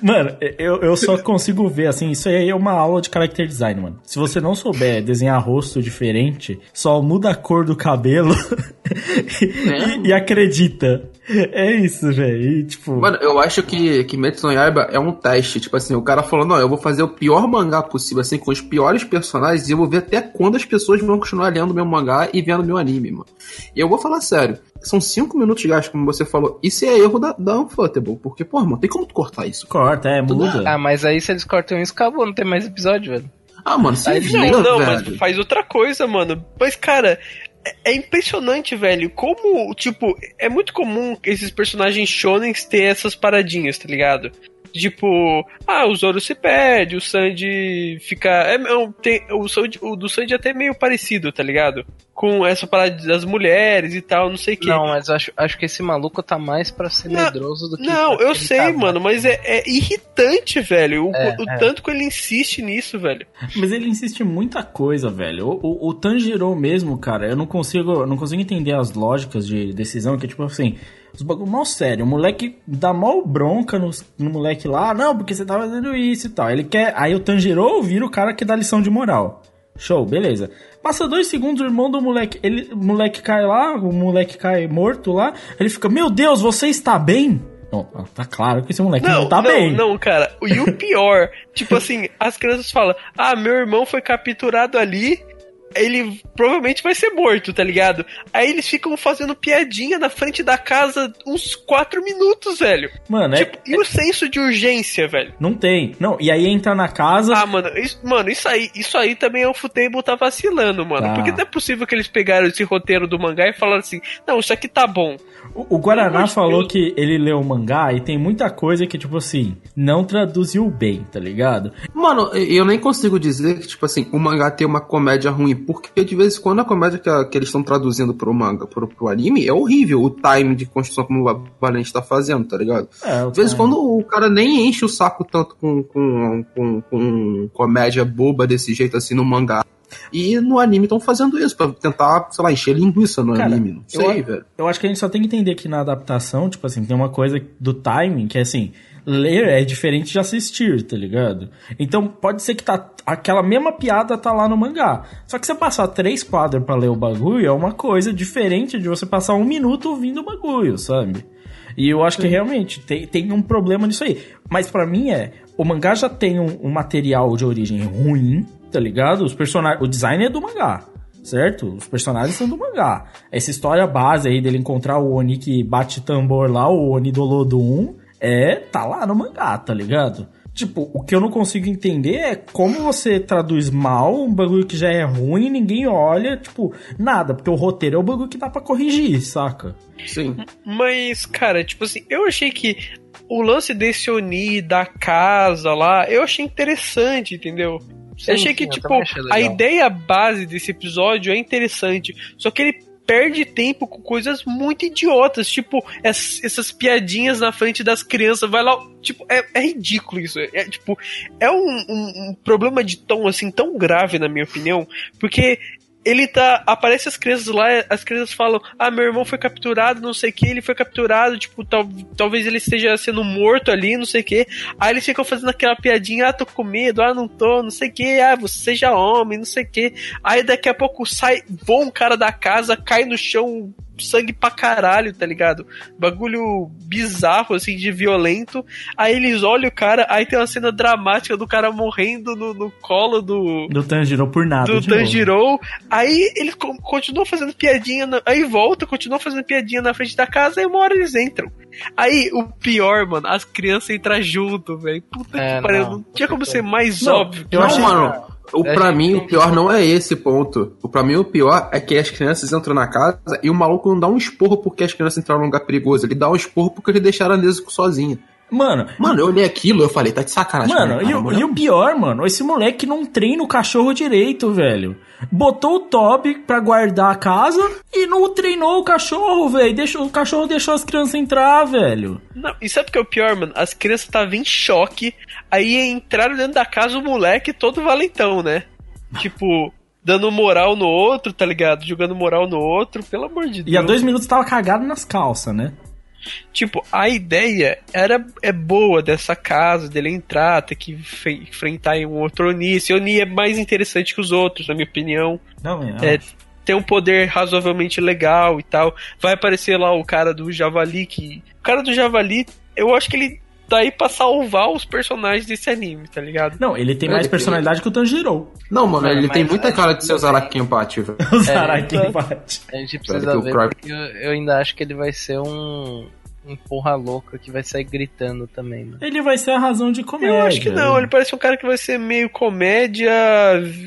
[SPEAKER 4] Mano, eu, eu só consigo ver, assim, isso aí é uma aula de character design, mano. Se você não souber desenhar rosto diferente, só muda a cor do cabelo e, e acredita. É isso, velho. Tipo.
[SPEAKER 3] Mano, eu acho que, que Metsu no Yaiba é um teste. Tipo assim, o cara falou: não, eu vou fazer o pior mangá possível, assim, com os piores personagens, e eu vou ver até quando as pessoas vão continuar lendo meu mangá e vendo meu anime, mano. E eu vou falar sério. São cinco minutos de gasto, como você falou. Isso é erro da, da Unfutable. Porque, pô, mano, tem como tu cortar isso?
[SPEAKER 4] Corta, é, muda.
[SPEAKER 2] Ah, mas aí se eles cortam isso, acabou, não tem mais episódio, velho.
[SPEAKER 3] Ah, mano, você
[SPEAKER 2] Aí
[SPEAKER 3] vira,
[SPEAKER 1] Não, não,
[SPEAKER 3] velho.
[SPEAKER 1] mas faz outra coisa, mano. Mas, cara, é, impressionante, velho. Como, tipo, é muito comum esses personagens shonen ter essas paradinhas, tá ligado? Tipo, ah, o Zoro se perde, o Sandy fica. É, é um- tem, o, Sandy, o do Sandy é até meio parecido, tá ligado? Com essa parada das mulheres e tal, não sei o que.
[SPEAKER 2] Não, mas acho, acho que esse maluco tá mais pra ser
[SPEAKER 1] Não,
[SPEAKER 2] medroso do que.
[SPEAKER 1] Não, eu sei, mano, mas é, é irritante, velho. O,
[SPEAKER 2] É,
[SPEAKER 1] o
[SPEAKER 2] é.
[SPEAKER 1] tanto que ele insiste nisso, velho.
[SPEAKER 4] Mas ele insiste em muita coisa, velho. O, o, o Tanjiro mesmo, cara, eu não consigo, eu não consigo entender as lógicas de decisão, que é tipo assim, os bagulho mal sério, o moleque dá mal bronca no, no moleque lá, não, porque você tá fazendo isso e tal. Ele quer. Aí o Tanjiro vira o cara que dá lição de moral. Show, beleza. Passa dois segundos, o irmão do moleque, ele, o moleque cai lá, o moleque cai morto lá, ele fica, meu Deus, você está bem? Não, tá claro que esse moleque não,
[SPEAKER 1] Não,
[SPEAKER 4] tá
[SPEAKER 1] não,
[SPEAKER 4] bem.
[SPEAKER 1] não, cara. E o pior, tipo assim, as crianças falam: Ah, meu irmão foi capturado ali. Ele provavelmente vai ser morto, tá ligado? Aí eles ficam fazendo piadinha na frente da casa uns quatro minutos, velho.
[SPEAKER 4] Mano, é,
[SPEAKER 1] Tipo, e o senso de urgência, velho?
[SPEAKER 4] não tem. Não, e aí entra na casa,
[SPEAKER 1] Ah, mano, isso, mano, isso aí, isso aí também é o Futebol tá vacilando, mano.
[SPEAKER 4] Tá.
[SPEAKER 1] Porque não é possível que eles pegaram esse roteiro do mangá e falaram assim: Não, isso aqui tá bom.
[SPEAKER 4] O, o Guaraná falou
[SPEAKER 1] Deus.
[SPEAKER 4] que ele leu o mangá e tem muita coisa que, tipo assim, não traduziu bem, tá ligado?
[SPEAKER 3] Mano, eu nem consigo dizer que, tipo assim, o mangá tem uma comédia ruim, porque de vez em quando a comédia que, a- que eles estão traduzindo pro manga, pro, pro anime, é horrível. O time de construção como o Valente tá fazendo, tá ligado?
[SPEAKER 4] É,
[SPEAKER 3] De vez em quando o cara nem enche o saco tanto com, com, com, com comédia boba desse jeito assim no mangá. E no anime estão fazendo isso, pra tentar, sei lá, encher linguiça no
[SPEAKER 4] Cara,
[SPEAKER 3] anime. Não
[SPEAKER 4] eu
[SPEAKER 3] sei,
[SPEAKER 4] a-
[SPEAKER 3] velho.
[SPEAKER 4] Eu acho que a gente só tem que entender que na adaptação, tipo assim, tem uma coisa do timing que é assim, ler é diferente de assistir, tá ligado? Então pode ser que tá aquela mesma piada tá lá no mangá. Só que você passar três quadros pra ler o bagulho é uma coisa diferente de você passar um minuto ouvindo o bagulho, sabe? E eu acho que realmente tem, tem um problema nisso aí. Mas pra mim é, o mangá já tem um, um material de origem ruim, tá ligado? Os personagens, o design é do mangá certo? Os personagens são do mangá. Essa história base aí dele encontrar o Oni que bate tambor lá, o Oni do Lodum, é, tá lá no mangá, tá ligado? Tipo, o que eu não consigo entender é como você traduz mal um bagulho que já é ruim e ninguém olha, tipo, nada, porque o roteiro é o bagulho que dá pra corrigir, saca?
[SPEAKER 3] Sim.
[SPEAKER 1] Mas, cara, tipo assim, eu achei que o lance desse Oni da casa lá, eu achei interessante, entendeu?
[SPEAKER 2] Sim,
[SPEAKER 1] eu achei que,
[SPEAKER 2] sim, eu
[SPEAKER 1] tipo,
[SPEAKER 2] achei
[SPEAKER 1] a ideia base desse episódio é interessante. Só que ele perde tempo com coisas muito idiotas, tipo, es- essas piadinhas na frente das crianças, vai lá, tipo, é, é ridículo isso, é, é, tipo, é um, um- um problema de tom, assim, tão grave, na minha opinião, porque ele tá, aparece as crianças lá, as crianças falam, ah, meu irmão foi capturado, não sei o que, ele foi capturado, tipo, tal, talvez ele esteja sendo morto ali, não sei o que, aí eles ficam fazendo aquela piadinha, ah, tô com medo, ah, não tô, não sei o que, ah, você seja homem, não sei o que, aí daqui a pouco sai, voa um cara da casa, cai no chão, sangue pra caralho, tá ligado? Bagulho bizarro, assim, de violento. Aí eles olham o cara, aí tem uma cena dramática do cara morrendo no, no colo do,
[SPEAKER 4] Do Tanjiro por nada.
[SPEAKER 1] do
[SPEAKER 4] novo.
[SPEAKER 1] Tanjiro. Aí ele co- continua fazendo piadinha, na- aí volta, continua fazendo piadinha na frente da casa, e uma hora eles entram. Aí o pior, mano, as crianças entram junto, velho. Puta
[SPEAKER 2] É,
[SPEAKER 1] que pariu,
[SPEAKER 2] não.
[SPEAKER 1] não tinha como ser mais
[SPEAKER 4] Não,
[SPEAKER 1] óbvio.
[SPEAKER 4] eu
[SPEAKER 3] não,
[SPEAKER 4] achei-
[SPEAKER 3] mano. O,
[SPEAKER 2] É,
[SPEAKER 3] pra mim, o pior não é esse ponto. O pra mim, o pior é que as crianças entram na casa e o maluco não dá um esporro porque as crianças entraram num lugar perigoso. Ele dá um esporro porque eles deixaram a Nezuko sozinha.
[SPEAKER 4] Mano,
[SPEAKER 3] Mano, eu olhei aquilo e eu falei, tá de sacanagem.
[SPEAKER 4] Mano,
[SPEAKER 3] comigo,
[SPEAKER 4] e,
[SPEAKER 3] cara,
[SPEAKER 4] o- e o pior, mano, esse moleque não treina o cachorro direito, velho. Botou o Toby pra guardar a casa e não treinou o cachorro, velho. Deixou- O cachorro deixou as crianças entrar, velho.
[SPEAKER 1] Não, e sabe o que é o pior, mano? As crianças estavam em choque, aí entraram dentro da casa o moleque todo valentão, né? Tipo, dando moral no outro, tá ligado? Jogando moral no outro, pelo amor de Deus.
[SPEAKER 4] E há dois minutos tava cagado nas calças, né?
[SPEAKER 1] Tipo, a ideia era é boa dessa casa, dele entrar, ter que enfrentar um outro Oni. Esse Oni é mais interessante que os outros, na minha opinião.
[SPEAKER 4] Não,
[SPEAKER 1] é, tem um poder razoavelmente legal e tal. Vai aparecer lá o cara do Javali, que. O cara do Javali, eu acho que ele tá aí pra salvar os personagens desse anime, tá ligado?
[SPEAKER 4] Não, ele tem mais personalidade que o Tanjiro.
[SPEAKER 3] Não, mano, ele tem muita cara de ser o Zaraki Empate, velho.
[SPEAKER 4] O Zaraki Empate.
[SPEAKER 2] A gente precisa ver, porque eu, eu ainda acho que ele vai ser um um porra louca que vai sair gritando também. Mano.
[SPEAKER 4] Ele vai ser a razão de comédia.
[SPEAKER 1] Eu acho que não, ele parece um cara que vai ser meio comédia,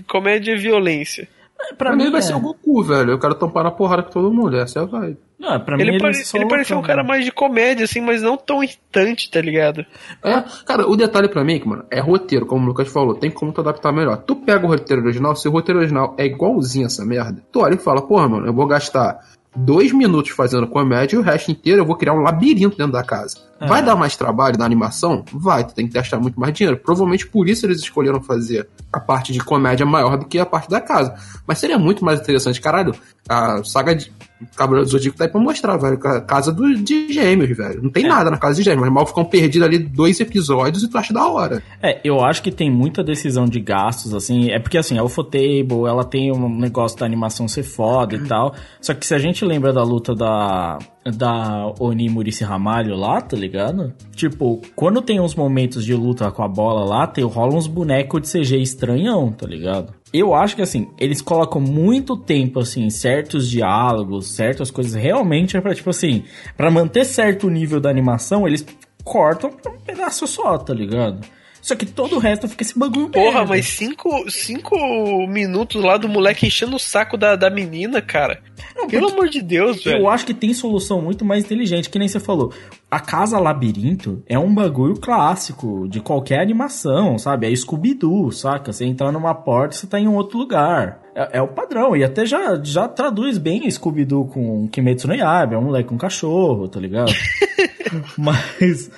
[SPEAKER 1] comédia e violência.
[SPEAKER 3] É, pra, pra mim, mim vai é. ser o Goku, velho. Eu quero tampar na porrada com todo mundo. Essa é a vibe.
[SPEAKER 4] Não, pra
[SPEAKER 1] ele
[SPEAKER 4] mim
[SPEAKER 1] pare... ele, ele parecia um cara mais de comédia, assim, mas não tão irritante, tá ligado?
[SPEAKER 3] É, cara, o detalhe pra mim é que, mano, é roteiro, como o Lucas falou, tem como tu adaptar melhor. Tu pega o roteiro original, se o roteiro original é igualzinho essa merda, tu olha e fala, porra, mano, eu vou gastar dois minutos fazendo comédia e o resto inteiro eu vou criar um labirinto dentro da casa. É. Vai dar mais trabalho na animação? Vai, tu tem que gastar muito mais dinheiro. Provavelmente por isso eles escolheram fazer a parte de comédia maior do que a parte da casa. Mas seria muito mais interessante, caralho. A saga de Cavaleiro do Zodíaco tá aí pra mostrar, velho. Casa do, de gêmeos, velho. Não tem é. nada na casa de gêmeos, mas mal ficam perdidos ali dois episódios e tu acha da hora.
[SPEAKER 4] É, eu acho que tem muita decisão de gastos, assim. É porque, assim, a Ufotable, ela tem um negócio da animação ser foda e tal. Só que se a gente lembra da luta da da Oni Murici Ramalho lá, tá ligado? Tipo, quando tem uns momentos de luta com a bola lá, tem, rola uns bonecos de CG estranhão, tá ligado? Eu acho que assim, eles colocam muito tempo assim, certos diálogos, certas coisas, realmente é pra, tipo assim, para manter certo nível da animação, eles cortam pra um pedaço só, tá ligado? Só que todo o resto fica esse bagulho
[SPEAKER 1] Porra, merda. mas cinco, cinco minutos lá do moleque enchendo o saco da, da menina, cara. Não, Pelo amor de Deus, velho.
[SPEAKER 4] Eu acho que tem solução muito mais inteligente, que nem você falou. A Casa Labirinto é um bagulho clássico de qualquer animação, sabe? É Scooby-Doo, saca? Você entrar numa porta e você tá em um outro lugar. É, é, o padrão. E até já, já traduz bem Scooby-Doo com Kimetsu no Yaiba. É um moleque com um cachorro, tá ligado? Mas.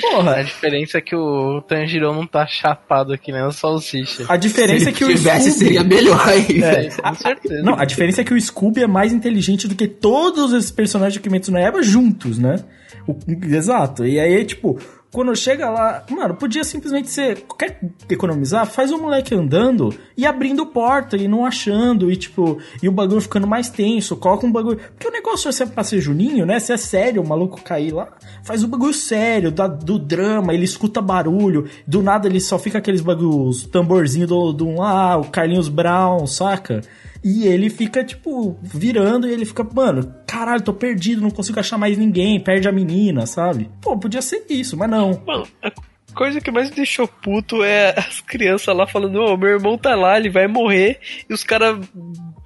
[SPEAKER 2] Porra. A diferença é que o Tanjiro não tá chapado aqui nem a salsicha.
[SPEAKER 4] A diferença Se é que o
[SPEAKER 3] tivesse,
[SPEAKER 4] Scooby...
[SPEAKER 3] seria melhor aí.
[SPEAKER 4] É, com certeza. Não, a diferença é que o Scooby é mais inteligente do que todos esses personagens de Kimetsu no Yaiba juntos, né? O, exato. E aí, tipo, quando chega lá, mano, podia simplesmente ser. Quer economizar? Faz o moleque andando e abrindo porta e não achando, e tipo, e o bagulho ficando mais tenso. Coloca um bagulho. Porque o negócio é pra ser Juninho, né? Se é sério o maluco cair lá, faz o bagulho sério, da, do drama, ele escuta barulho, do nada ele só fica aqueles bagulhos, tamborzinho do, do um lá, o Carlinhos Brown, saca? E ele fica, tipo, virando e ele fica, mano, caralho, tô perdido, não consigo achar mais ninguém, perde a menina, sabe? Pô, podia ser isso, mas não.
[SPEAKER 1] Mano, a coisa que mais me deixou puto é as crianças lá falando, ô, oh, meu irmão tá lá, ele vai morrer, e os caras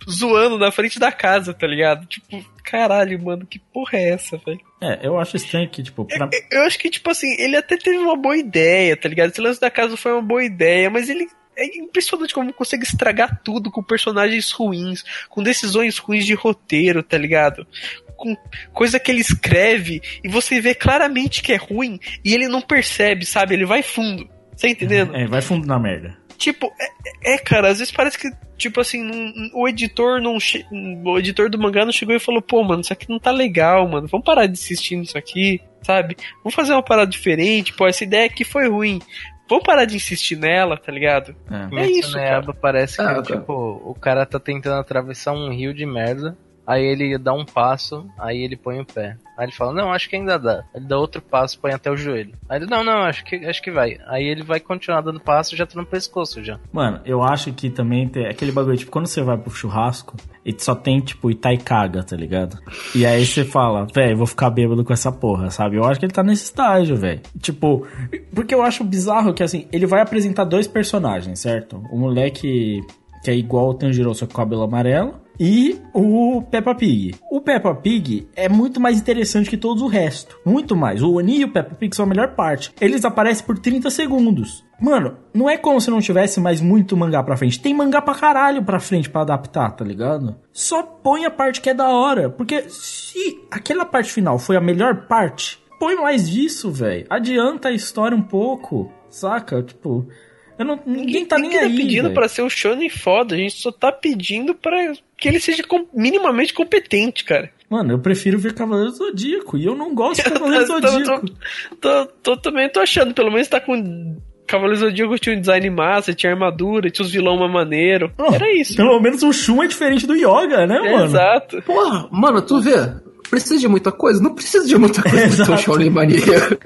[SPEAKER 1] zoando na frente da casa, tá ligado? Tipo, caralho, mano, que porra é essa, velho?
[SPEAKER 4] É, eu acho estranho que, tipo.
[SPEAKER 1] Pra... Eu, eu, acho que, tipo assim, ele até teve uma boa ideia, tá ligado? Esse lance da casa foi uma boa ideia, mas ele é impressionante como consegue estragar tudo com personagens ruins, com decisões ruins de roteiro, tá ligado? Com coisa que ele escreve e você vê claramente que é ruim e ele não percebe, sabe? Ele vai fundo. Tá entendendo?
[SPEAKER 4] É, vai fundo na merda.
[SPEAKER 1] Tipo, é, é, cara, às vezes parece que, tipo assim, o editor não. O editor do mangá não chegou e falou, pô, mano, isso aqui não tá legal, mano. Vamos parar de insistir nisso aqui, sabe? Vamos fazer uma parada diferente, pô, essa ideia aqui foi ruim. Vamos parar de insistir nela, tá ligado?
[SPEAKER 2] É, é isso, cara. Parece que, ah, tipo, o cara tá tentando atravessar um rio de merda Aí ele dá um passo, aí ele põe o pé. Aí ele fala, não, acho que ainda dá. Ele dá outro passo, põe até o joelho. Aí ele, não, não, acho que, acho que vai. Aí ele vai continuar dando passo já tá no pescoço já.
[SPEAKER 4] Mano, eu acho que também tem aquele bagulho, tipo, quando você vai pro churrasco, e só tem, tipo, Itaicaga, tá ligado? E aí você fala, velho, vou ficar bêbado com essa porra, sabe? Eu acho que ele tá nesse estágio, velho. Tipo, porque eu acho bizarro que, assim, ele vai apresentar dois personagens, certo? O moleque que é igual o Tanjiro, só com cabelo amarelo e o Peppa Pig. O Peppa Pig é muito mais interessante que todo o resto. Muito mais. O Oni e o Peppa Pig são a melhor parte. Eles aparecem por 30 segundos. Mano, não é como se não tivesse mais muito mangá pra frente. Tem mangá pra caralho pra frente pra adaptar, tá ligado? Só põe a parte que é da hora. Porque se aquela parte final foi a melhor parte, põe mais disso, velho. Adianta a história um pouco, saca? Tipo, não, ninguém, ninguém tá ninguém nem tá aí.
[SPEAKER 1] pedindo para ser um shonen foda, a gente só tá pedindo para que ele seja com, minimamente competente, cara.
[SPEAKER 4] Mano, eu prefiro ver Cavaleiro Zodíaco. E eu não gosto de Cavaleiro Zodíaco.
[SPEAKER 1] tô, tô- tô- também tô achando, pelo menos tá com. Cavaleiros do Zodíaco tinha um design massa, tinha armadura, tinha os vilão mais maneiro.
[SPEAKER 4] Não,
[SPEAKER 1] Era isso.
[SPEAKER 4] Pelo menos o Shun é diferente do Yoga, né, mano?
[SPEAKER 1] Exato.
[SPEAKER 3] Porra, mano, tu vê. Precisa de muita coisa? Não precisa de muita coisa pra ter um. Shaolin maneiro.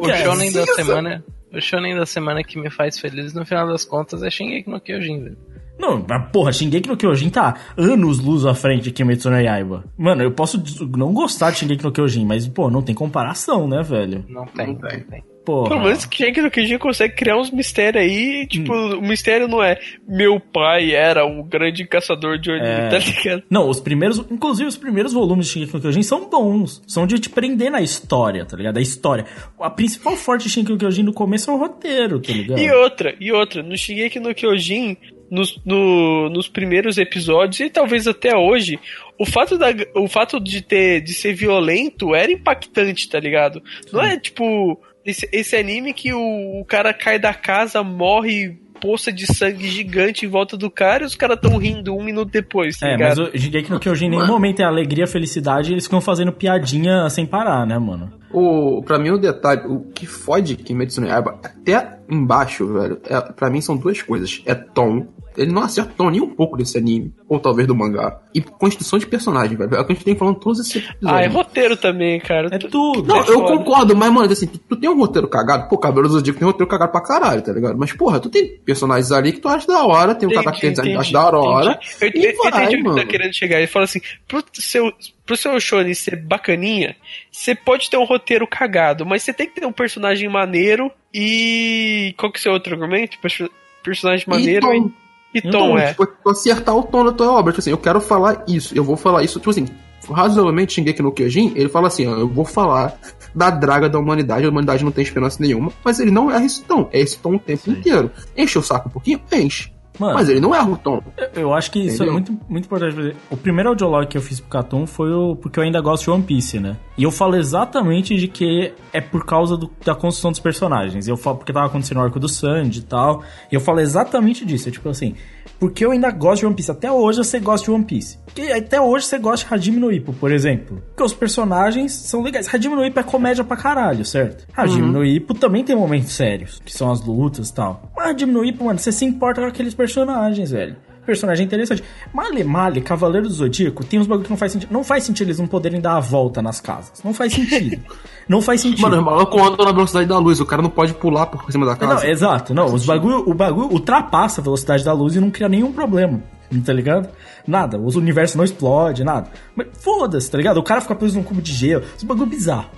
[SPEAKER 2] O shonen da semana. O shonen da semana que me faz feliz no final das contas é Shingeki no Kyojin, velho.
[SPEAKER 4] Não, mas porra, Shingeki no Kyojin tá anos luz à frente de Kimetsu no Yaiba. Mano, eu posso não gostar de Shingeki no Kyojin, mas, pô, não tem comparação, né, velho?
[SPEAKER 2] Não tem,
[SPEAKER 3] Não
[SPEAKER 2] não
[SPEAKER 3] tem.
[SPEAKER 4] Porra.
[SPEAKER 1] Pelo menos que no Kijin consegue criar uns mistérios aí. Tipo, o mistério não é meu pai era um grande caçador de Oni,
[SPEAKER 4] É.
[SPEAKER 1] tá ligado?
[SPEAKER 4] Não, os primeiros, inclusive os primeiros volumes de Shingeki no Kyojin são bons. São de te prender na história, tá ligado? A história. A principal forte de Shingeki no Kyojin no começo é o roteiro, tá ligado?
[SPEAKER 1] E outra, e outra, no Shingeki no Kyojin, nos, no- nos primeiros episódios, e talvez até hoje, o fato, da, o fato de ter de ser violento era impactante, tá ligado? Não é tipo esse, esse anime que o, o cara cai da casa, morre poça de sangue gigante em volta do cara e os caras tão rindo um minuto depois, tá
[SPEAKER 4] É, mas
[SPEAKER 1] ligado?
[SPEAKER 4] o Shingeki no Kyojin em nenhum momento é alegria, felicidade, eles ficam fazendo piadinha sem parar, né, mano?
[SPEAKER 3] O, pra mim, o detalhe, o que fode Kimetsu no Yaiba, até embaixo, velho, é, pra mim são duas coisas. É tom, ele não acerta tom nem um pouco desse anime, ou talvez do mangá, e construção de personagem, velho. É o que a gente tem falando todos esses episódios.
[SPEAKER 1] Ah, é roteiro também, cara.
[SPEAKER 4] É tudo.
[SPEAKER 3] Não,
[SPEAKER 1] é
[SPEAKER 3] eu
[SPEAKER 1] foda.
[SPEAKER 3] concordo, mas, mano, assim, tu, tu tem um roteiro cagado, pô, Cabelo do Zodíaco tem um roteiro cagado pra caralho, tá ligado? Mas, porra, tu tem personagens ali que tu acha da hora, tem um cara que tu acha da hora,
[SPEAKER 1] Eu,
[SPEAKER 3] e
[SPEAKER 1] eu, eu entendi o que tá querendo chegar. Ele fala assim: pro seu, pro seu shonen ser bacaninha, você pode ter um roteiro cagado, mas você tem que ter um personagem maneiro e. Qual que é o seu outro argumento? Perso- Personagem maneiro
[SPEAKER 3] tom.
[SPEAKER 1] e, e
[SPEAKER 4] E
[SPEAKER 1] tom,
[SPEAKER 4] tom,
[SPEAKER 1] é.
[SPEAKER 3] Tipo, tu acertar o tom da tua obra. Tipo assim, eu quero falar isso, eu vou falar isso. Tipo assim, razoavelmente Shingeki no Kyojin, ele fala assim, ó, eu vou falar da draga da humanidade, a humanidade não tem esperança nenhuma, mas ele não erra esse tom, é esse tom o tempo inteiro. Enche o saco um pouquinho? Enche.
[SPEAKER 4] Mano,
[SPEAKER 3] Mas ele não erra o tom.
[SPEAKER 4] eu acho que isso
[SPEAKER 3] Entendeu?
[SPEAKER 4] é muito, muito importante. O primeiro audiolog que eu fiz pro Catum foi o, porque eu ainda gosto de One Piece, né? E eu falo exatamente de que é por causa do- da construção dos personagens. Eu falo porque tava acontecendo o arco do Sanji e tal. E eu falo exatamente disso. É tipo assim, porque eu ainda gosto de One Piece. Até hoje você gosta de One Piece. Porque até hoje você gosta de Hajime no Ippo, por exemplo. Porque os personagens são legais. Hajime no Ippo é comédia pra caralho, certo? Hajime no Ippo também tem momentos sérios, que são as lutas e tal. Mas Hajime no Ippo, mano, você se importa com aqueles personagens, velho. Personagem interessante. Male Male, Cavaleiro do Zodíaco, tem uns bagulho que não faz sentido. Não faz sentido eles não poderem dar a volta nas casas. Não faz sentido. não faz sentido.
[SPEAKER 3] Mano, o maluco anda na velocidade da luz, o cara não pode pular por cima da casa.
[SPEAKER 4] Não, exato, não. Os bagulho, o bagulho ultrapassa a velocidade da luz e não cria nenhum problema. Tá ligado? Nada. Os universos não explodem, nada. Mas foda-se, tá ligado? O cara fica preso num cubo de gelo. Esse bagulho é bizarro.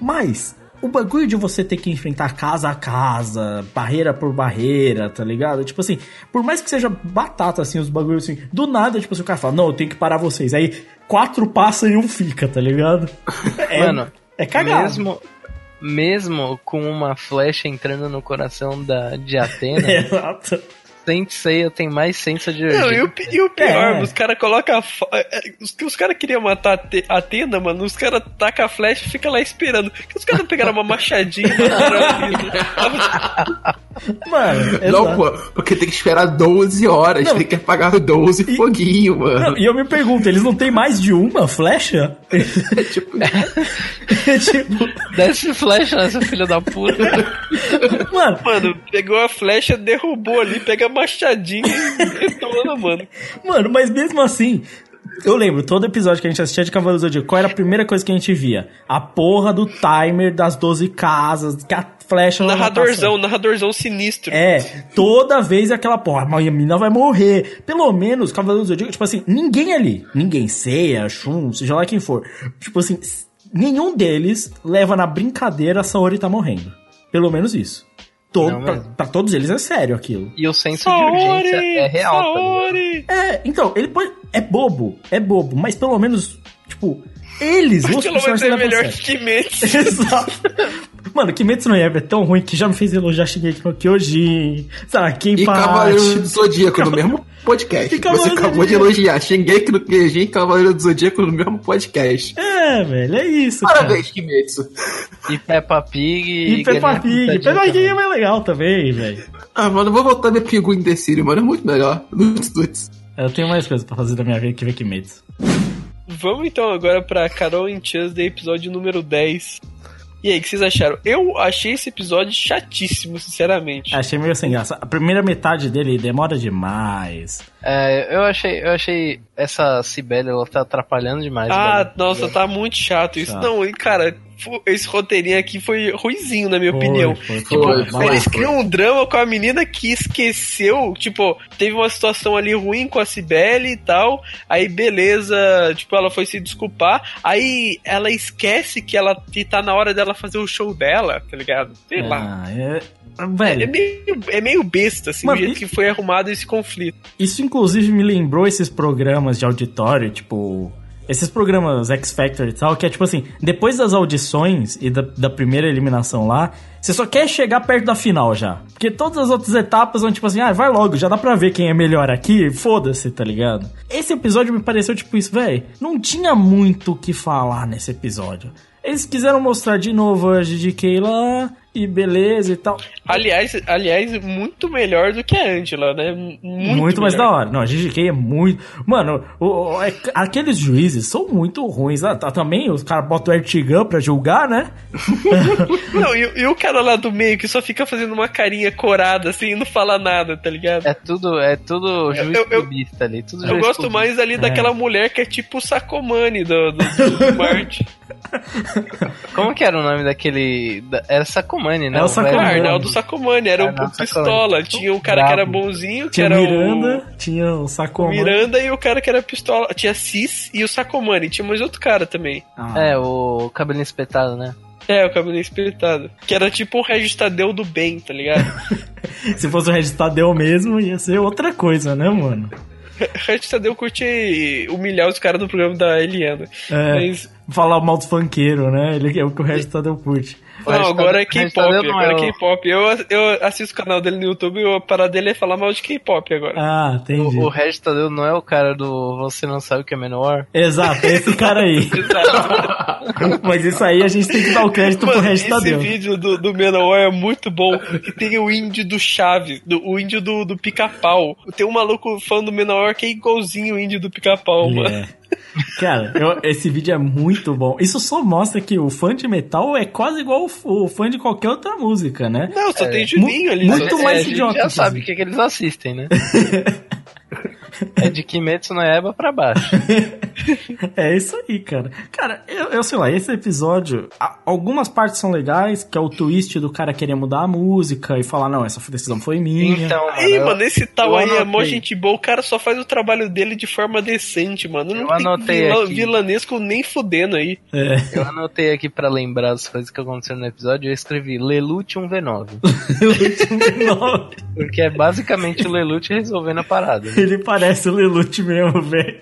[SPEAKER 4] Mas. O bagulho de você ter que enfrentar casa a casa, barreira por barreira, tá ligado? Tipo assim, por mais que seja batata, assim, os bagulhos assim, do nada, tipo assim, o cara fala, não, eu tenho que parar vocês. Aí, quatro passam e um fica, tá ligado? É,
[SPEAKER 2] Mano,
[SPEAKER 4] é cagado.
[SPEAKER 2] Mesmo, mesmo com uma flecha entrando no coração da, de Atena,
[SPEAKER 4] Exato.
[SPEAKER 2] Saint Seiya tem mais senso de
[SPEAKER 1] Não, e o, e o pior,
[SPEAKER 4] É.
[SPEAKER 1] os caras colocam. a é, é, Os, os caras queriam matar a Te- a Atena, mano. Os caras tacam a flecha e ficam lá esperando. Que os caras não pegaram uma machadinha e mataram né?
[SPEAKER 4] Mano,
[SPEAKER 3] Não, pô, porque tem que esperar 12 horas,
[SPEAKER 4] Não.
[SPEAKER 3] tem que apagar 12
[SPEAKER 4] E-
[SPEAKER 3] foguinho, mano.
[SPEAKER 4] Não, e eu me pergunto, eles não têm mais de uma flecha?
[SPEAKER 3] tipo,
[SPEAKER 4] É tipo,
[SPEAKER 2] Desce flecha nessa filha da puta.
[SPEAKER 4] mano,
[SPEAKER 1] Mano, pegou a flecha, derrubou ali, pega a machadinha e detona, mano.
[SPEAKER 4] mano, mas mesmo assim, eu lembro, todo episódio que a gente assistia de Cavaleiros do Zodíaco, qual era a primeira coisa que a gente via? A porra do timer das 12 casas, que a flecha vai
[SPEAKER 1] Narradorzão, narradorzão sinistro.
[SPEAKER 4] É, toda vez é aquela porra, mas a mina vai morrer. Pelo menos, Cavaleiros do Zodíaco, tipo assim, ninguém ali, ninguém, Seiya, Shun, seja lá quem for, tipo assim, nenhum deles leva na brincadeira a Saori tá morrendo. Pelo menos isso. Todo, pra, pra todos eles é sério aquilo.
[SPEAKER 2] E o senso de urgência é real, tá?
[SPEAKER 1] Saori.
[SPEAKER 4] É, então, ele pode. É bobo, é bobo, mas pelo menos, tipo, eles, os
[SPEAKER 1] Pelo menos é melhor que Kimetsu.
[SPEAKER 4] Exato. Mano, Kimetsu no Yaiba é tão ruim que já me fez elogiar Shingeki no Kyojin, Saki
[SPEAKER 3] E Cavaleiro do Zodíaco no mesmo podcast.
[SPEAKER 4] E
[SPEAKER 3] Você acabou de elogiar Shingeki no Kyojin e Cavaleiro do Zodíaco no mesmo podcast.
[SPEAKER 4] É, velho, é isso, cara.
[SPEAKER 3] Parabéns, Kimetsu.
[SPEAKER 2] E Peppa Pig
[SPEAKER 4] E Peppa Pig. Peppa Pig é mais legal também, velho.
[SPEAKER 3] Ah, mano, eu vou voltar minha Pinguim Decílio, mano. É muito melhor. Nuts, nuts.
[SPEAKER 4] Eu tenho mais coisas pra fazer da minha vida que ver Kimetsu.
[SPEAKER 1] Vamos então agora pra Carol and Tuesday, episódio número 10. E aí, o que vocês acharam? Eu achei esse episódio chatíssimo, sinceramente.
[SPEAKER 4] Achei meio sem graça. A primeira metade dele demora demais.
[SPEAKER 2] É, eu achei, eu achei essa Cibele, ela tá atrapalhando demais.
[SPEAKER 1] Ah,
[SPEAKER 2] velho.
[SPEAKER 1] nossa, tá muito chato isso.
[SPEAKER 4] Chato.
[SPEAKER 1] Não, e cara, esse roteirinho aqui foi ruizinho, na minha
[SPEAKER 4] Foi,
[SPEAKER 1] opinião.
[SPEAKER 4] foi,
[SPEAKER 1] Tipo,
[SPEAKER 3] foi,
[SPEAKER 1] eles criam um drama com a menina que esqueceu, tipo, teve uma situação ali ruim com a Cibele e tal, aí beleza, tipo, ela foi se desculpar, aí ela esquece que ela que tá na hora dela fazer o show dela, tá ligado? Sei lá.
[SPEAKER 4] Ah, é...
[SPEAKER 1] É
[SPEAKER 4] Velho,
[SPEAKER 1] meio, é meio besta, assim,
[SPEAKER 4] Mano,
[SPEAKER 1] o jeito
[SPEAKER 4] e-
[SPEAKER 1] que foi arrumado esse conflito.
[SPEAKER 4] isso inclusive me lembrou esses programas de auditório, tipo... Esses programas X Factor e tal, que é tipo assim, depois das audições e da, da primeira eliminação lá, você só quer chegar perto da final já. Porque todas as outras etapas vão tipo assim, ah, vai logo, já dá pra ver quem é melhor aqui, foda-se, tá ligado? Esse episódio me pareceu tipo isso, velho. Não tinha muito o que falar nesse episódio. Eles quiseram mostrar de novo a GDK lá, e beleza e tal.
[SPEAKER 1] Aliás, aliás, muito melhor do que a Angela, né? Muito,
[SPEAKER 4] Muito, mais da hora. Não, a GGK é muito. Mano, o- o- é- aqueles juízes são muito ruins. Ah, tá- também os caras botam o Ertigan pra julgar, né?
[SPEAKER 1] Não, e, e o cara lá do meio que só fica fazendo uma carinha corada, assim, e não fala nada, tá ligado?
[SPEAKER 2] É tudo, é tudo juiz
[SPEAKER 1] eu- eu-
[SPEAKER 2] ali. Tudo
[SPEAKER 1] Eu
[SPEAKER 2] juiz
[SPEAKER 1] gosto mais ali daquela mulher que é tipo o Sacomani do, do, do Marte.
[SPEAKER 2] Como que era o nome daquele. da- Era Sacomani, né?
[SPEAKER 4] É o Sacomani.
[SPEAKER 1] Arnaldo Sacomani, era o
[SPEAKER 2] Arnaldo
[SPEAKER 1] pistola.
[SPEAKER 2] Sacomani.
[SPEAKER 1] Tinha um cara que era bonzinho, que
[SPEAKER 4] Tinha
[SPEAKER 1] era
[SPEAKER 4] Miranda, tinha o
[SPEAKER 1] o
[SPEAKER 4] Sacomani.
[SPEAKER 1] Miranda e o cara que era pistola. Tinha Cis e o Sacomani. Tinha mais outro cara também.
[SPEAKER 4] Ah,
[SPEAKER 2] É, o cabelinho espetado, né?
[SPEAKER 1] É, o cabelo espiritado. Que era tipo o Regis Tadeu do bem, tá ligado?
[SPEAKER 4] Se fosse o Regis Tadeu mesmo, ia ser outra coisa, né, mano?
[SPEAKER 1] Regis Tadeu curte humilhar os caras do programa da Eliana.
[SPEAKER 4] É,
[SPEAKER 1] Mas,
[SPEAKER 4] falar mal dos funkeiros, né? Ele é o que o Regis Tadeu curte.
[SPEAKER 1] não,
[SPEAKER 2] Regis
[SPEAKER 1] agora é
[SPEAKER 2] Regis
[SPEAKER 1] K-pop. Agora
[SPEAKER 2] é
[SPEAKER 1] K-pop. Eu, eu assisto o canal dele no YouTube e a parada dele é falar mal de K-pop agora.
[SPEAKER 4] Ah, entendi.
[SPEAKER 2] O, o Regis Tadeu não é o cara do Você Não Sabe o que é Menor?
[SPEAKER 4] Exato, é esse cara aí. Mas isso aí a gente tem que dar o crédito pro
[SPEAKER 1] Mano,
[SPEAKER 4] Regis
[SPEAKER 1] esse
[SPEAKER 4] Tadeu.
[SPEAKER 1] vídeo do, do Manowar é muito bom. Que tem o índio do Chaves, do, o índio do, do pica-pau. Tem um maluco fã do Manowar que é igualzinho o índio do pica-pau, mano.
[SPEAKER 4] é. Cara, eu- esse vídeo é muito bom. Isso só mostra que o fã de metal é quase igual o, o fã de qualquer outra música, né?
[SPEAKER 1] Não, só
[SPEAKER 2] É,
[SPEAKER 1] tem Juninho ali.
[SPEAKER 4] muito
[SPEAKER 1] só-
[SPEAKER 4] mais
[SPEAKER 2] é, a gente
[SPEAKER 4] idiota,
[SPEAKER 2] já sabe o que, que eles assistem, né? é de Kimetsu no Eba pra baixo.
[SPEAKER 4] É isso aí, cara. Cara, eu, eu sei lá, esse episódio, algumas partes são legais, que é o twist do cara querer mudar a música e falar, não, essa decisão foi minha.
[SPEAKER 2] Então, mano,
[SPEAKER 1] Ih,
[SPEAKER 2] eu-
[SPEAKER 1] mano, esse tal aí é mó
[SPEAKER 2] anotei.
[SPEAKER 1] gente boa. O cara só faz o trabalho dele de forma decente, mano. Não
[SPEAKER 2] Eu anotei
[SPEAKER 1] vilão-
[SPEAKER 2] aqui.
[SPEAKER 1] vilanesco nem fudendo aí.
[SPEAKER 4] É.
[SPEAKER 2] Eu anotei aqui pra lembrar as coisas que aconteceram no episódio, eu escrevi Lelute 1v9.
[SPEAKER 4] O último nome.
[SPEAKER 2] Porque é basicamente o Lelute resolvendo a parada. né?
[SPEAKER 4] Ele parece o Lelute mesmo, velho.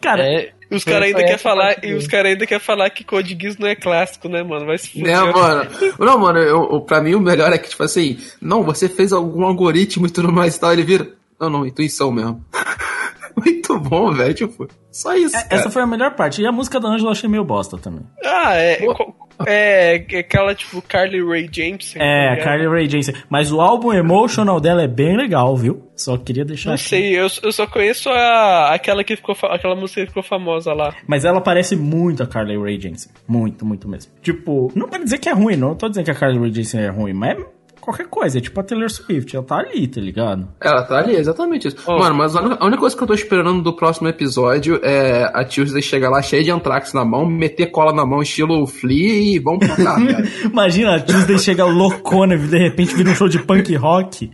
[SPEAKER 4] Cara,
[SPEAKER 2] É,
[SPEAKER 1] Os caras ainda quer falar, e os caras ainda quer falar que Code Geass não é clássico, né, mano? Vai se fuder.
[SPEAKER 3] Né, mano? Não, mano, eu, eu- pra mim o melhor é que, tipo assim, não, você fez algum algoritmo e tudo mais e tal, ele vira. Não, não, intuição mesmo. Muito bom, velho, tipo, só isso. cara.
[SPEAKER 4] essa foi a melhor parte. E a música da Angela eu achei meio bosta também.
[SPEAKER 1] Ah, é. co- É, é aquela tipo Carly Rae Jepsen.
[SPEAKER 4] É,
[SPEAKER 1] tá
[SPEAKER 4] a? Carly Rae Jepsen. Mas o álbum Emotional dela é bem legal, viu? Só queria deixar
[SPEAKER 1] Não
[SPEAKER 4] aqui.
[SPEAKER 1] sei, eu, eu só conheço a, aquela que ficou aquela música que ficou famosa lá.
[SPEAKER 4] Mas ela parece muito a Carly Rae Jepsen. Muito, muito mesmo. Tipo, não pra dizer que é ruim, não. Não tô dizendo que a Carly Rae Jepsen é ruim, mas é qualquer coisa. É tipo a Taylor Swift. Ela tá ali, tá ligado?
[SPEAKER 3] Ela tá ali, exatamente isso.
[SPEAKER 1] Oh.
[SPEAKER 3] Mano, mas a única- coisa que eu tô esperando do próximo episódio é a Tuesday chegar lá cheia de Anthrax na mão, meter cola na mão, estilo Flea e vamos pra cá, cara.
[SPEAKER 4] Imagina a Tuesday chega loucona e de repente vira um show de punk rock.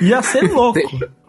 [SPEAKER 4] Ia ser louco.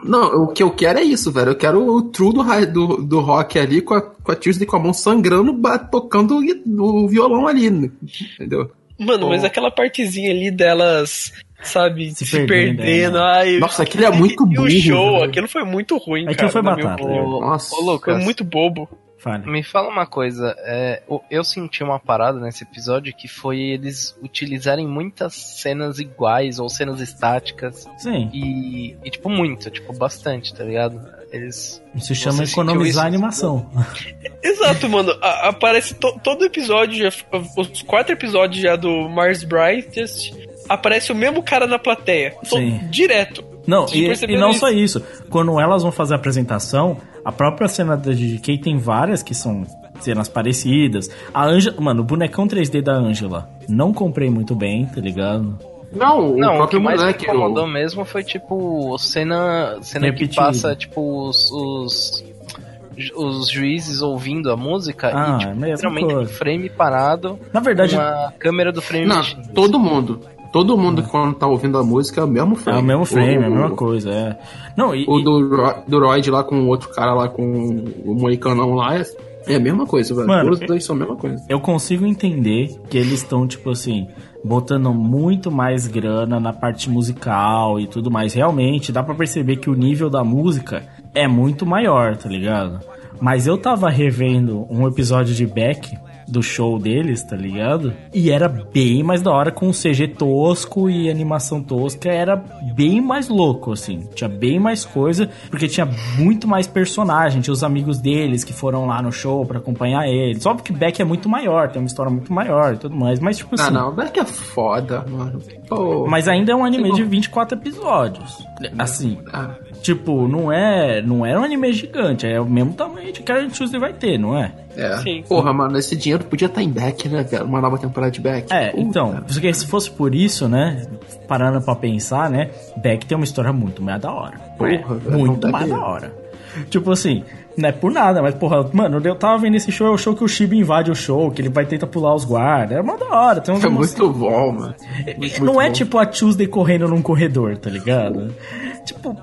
[SPEAKER 3] Não, o que eu quero é isso, velho. Eu quero o true do, do, do rock ali com a, com a Tuesday com a mão sangrando, tocando o violão ali, entendeu?
[SPEAKER 1] Mano, mas aquela partezinha ali delas, sabe,
[SPEAKER 4] Se
[SPEAKER 1] se,
[SPEAKER 4] perdendo,
[SPEAKER 1] perdendo.
[SPEAKER 4] né?
[SPEAKER 1] ai,
[SPEAKER 3] Nossa, aquilo é muito
[SPEAKER 1] E o
[SPEAKER 3] burro,
[SPEAKER 1] show,
[SPEAKER 3] velho.
[SPEAKER 1] aquilo foi muito ruim,
[SPEAKER 4] Aquilo
[SPEAKER 1] cara.
[SPEAKER 4] foi batata,
[SPEAKER 1] opinião.
[SPEAKER 2] ô,
[SPEAKER 3] Nossa.
[SPEAKER 2] ô,
[SPEAKER 1] Foi
[SPEAKER 2] Lucas,
[SPEAKER 1] muito bobo.
[SPEAKER 4] Fale.
[SPEAKER 2] me fala uma coisa. É, eu senti uma parada nesse episódio que foi eles utilizarem muitas cenas iguais ou cenas estáticas.
[SPEAKER 4] Sim.
[SPEAKER 2] E, e, tipo, muito, tipo, bastante, tá ligado? Eles.
[SPEAKER 4] Isso chama economizar animação.
[SPEAKER 1] Exato, mano. A- aparece to- todo episódio, já, os quatro episódios já do Mars Brightest, aparece o mesmo cara na plateia.
[SPEAKER 4] Sim.
[SPEAKER 1] Direto.
[SPEAKER 4] Não, e, e não
[SPEAKER 1] isso?
[SPEAKER 4] só isso. Quando elas vão fazer a apresentação, a própria cena da GK tem várias que são cenas parecidas. A Angela, mano, o bonecão 3D da Angela, não comprei muito bem, tá ligado?
[SPEAKER 3] Não, o
[SPEAKER 2] Não, o que mais me
[SPEAKER 3] moleque.
[SPEAKER 2] incomodou
[SPEAKER 3] o-
[SPEAKER 2] mesmo foi, tipo, cena, cena que passa, tipo, os, os, os juízes ouvindo a música
[SPEAKER 4] Ah,
[SPEAKER 2] e, tipo, literalmente
[SPEAKER 4] coisa.
[SPEAKER 2] frame parado
[SPEAKER 4] Na verdade,
[SPEAKER 2] com a câmera do frame
[SPEAKER 3] Não, todo mundo. Todo mundo que quando tá ouvindo a música é o mesmo
[SPEAKER 4] é
[SPEAKER 3] frame.
[SPEAKER 4] o mesmo frame,
[SPEAKER 3] o,
[SPEAKER 4] é a mesma coisa, é. Não, e,
[SPEAKER 3] O
[SPEAKER 4] e-
[SPEAKER 3] do, do Royd lá com o outro cara lá com o Moicanão lá é, é a mesma coisa, velho.
[SPEAKER 4] Mano,
[SPEAKER 3] Todos os dois são a mesma coisa.
[SPEAKER 4] eu consigo entender que eles estão, tipo assim, botando muito mais grana na parte musical e tudo mais. Realmente, dá pra perceber que o nível da música é muito maior, tá ligado? Mas eu tava revendo um episódio de Beck do show deles, tá ligado? E era bem mais da hora com CG tosco e animação tosca, era bem mais louco, assim. Tinha bem mais coisa, porque tinha muito mais personagem, tinha os amigos deles que foram lá no show pra acompanhar eles. Óbvio que Beck é muito maior, tem uma história muito maior e tudo mais, mas tipo assim...
[SPEAKER 3] Ah, não, o Beck é foda, mano. Pô,
[SPEAKER 4] Mas ainda é um anime de 24 episódios. Assim,
[SPEAKER 3] ah,
[SPEAKER 4] tipo, não é, não é um anime gigante, é o mesmo tamanho de Karen Tuesday vai ter, não é?
[SPEAKER 3] É.
[SPEAKER 1] Sim.
[SPEAKER 3] Porra, mano, esse dinheiro podia estar em Beck, né, velho? Uma nova temporada de Beck.
[SPEAKER 4] É,
[SPEAKER 3] Puta.
[SPEAKER 4] então, porque se fosse por isso, né, parando pra pensar, né, Beck tem uma história muito mais da hora.
[SPEAKER 3] Porra,
[SPEAKER 4] É,
[SPEAKER 3] velho,
[SPEAKER 4] muito
[SPEAKER 3] não
[SPEAKER 4] mais da hora. Tipo assim, não é por nada, mas porra, mano, eu tava vendo esse show, é o show que o Shiba invade o show, que ele vai tentar pular os guardas. É uma da hora, tem uns
[SPEAKER 3] É muito bom, mano. Muito,
[SPEAKER 4] não
[SPEAKER 3] muito
[SPEAKER 4] é
[SPEAKER 3] bom.
[SPEAKER 4] tipo a Tuesday correndo num corredor, tá ligado? tipo,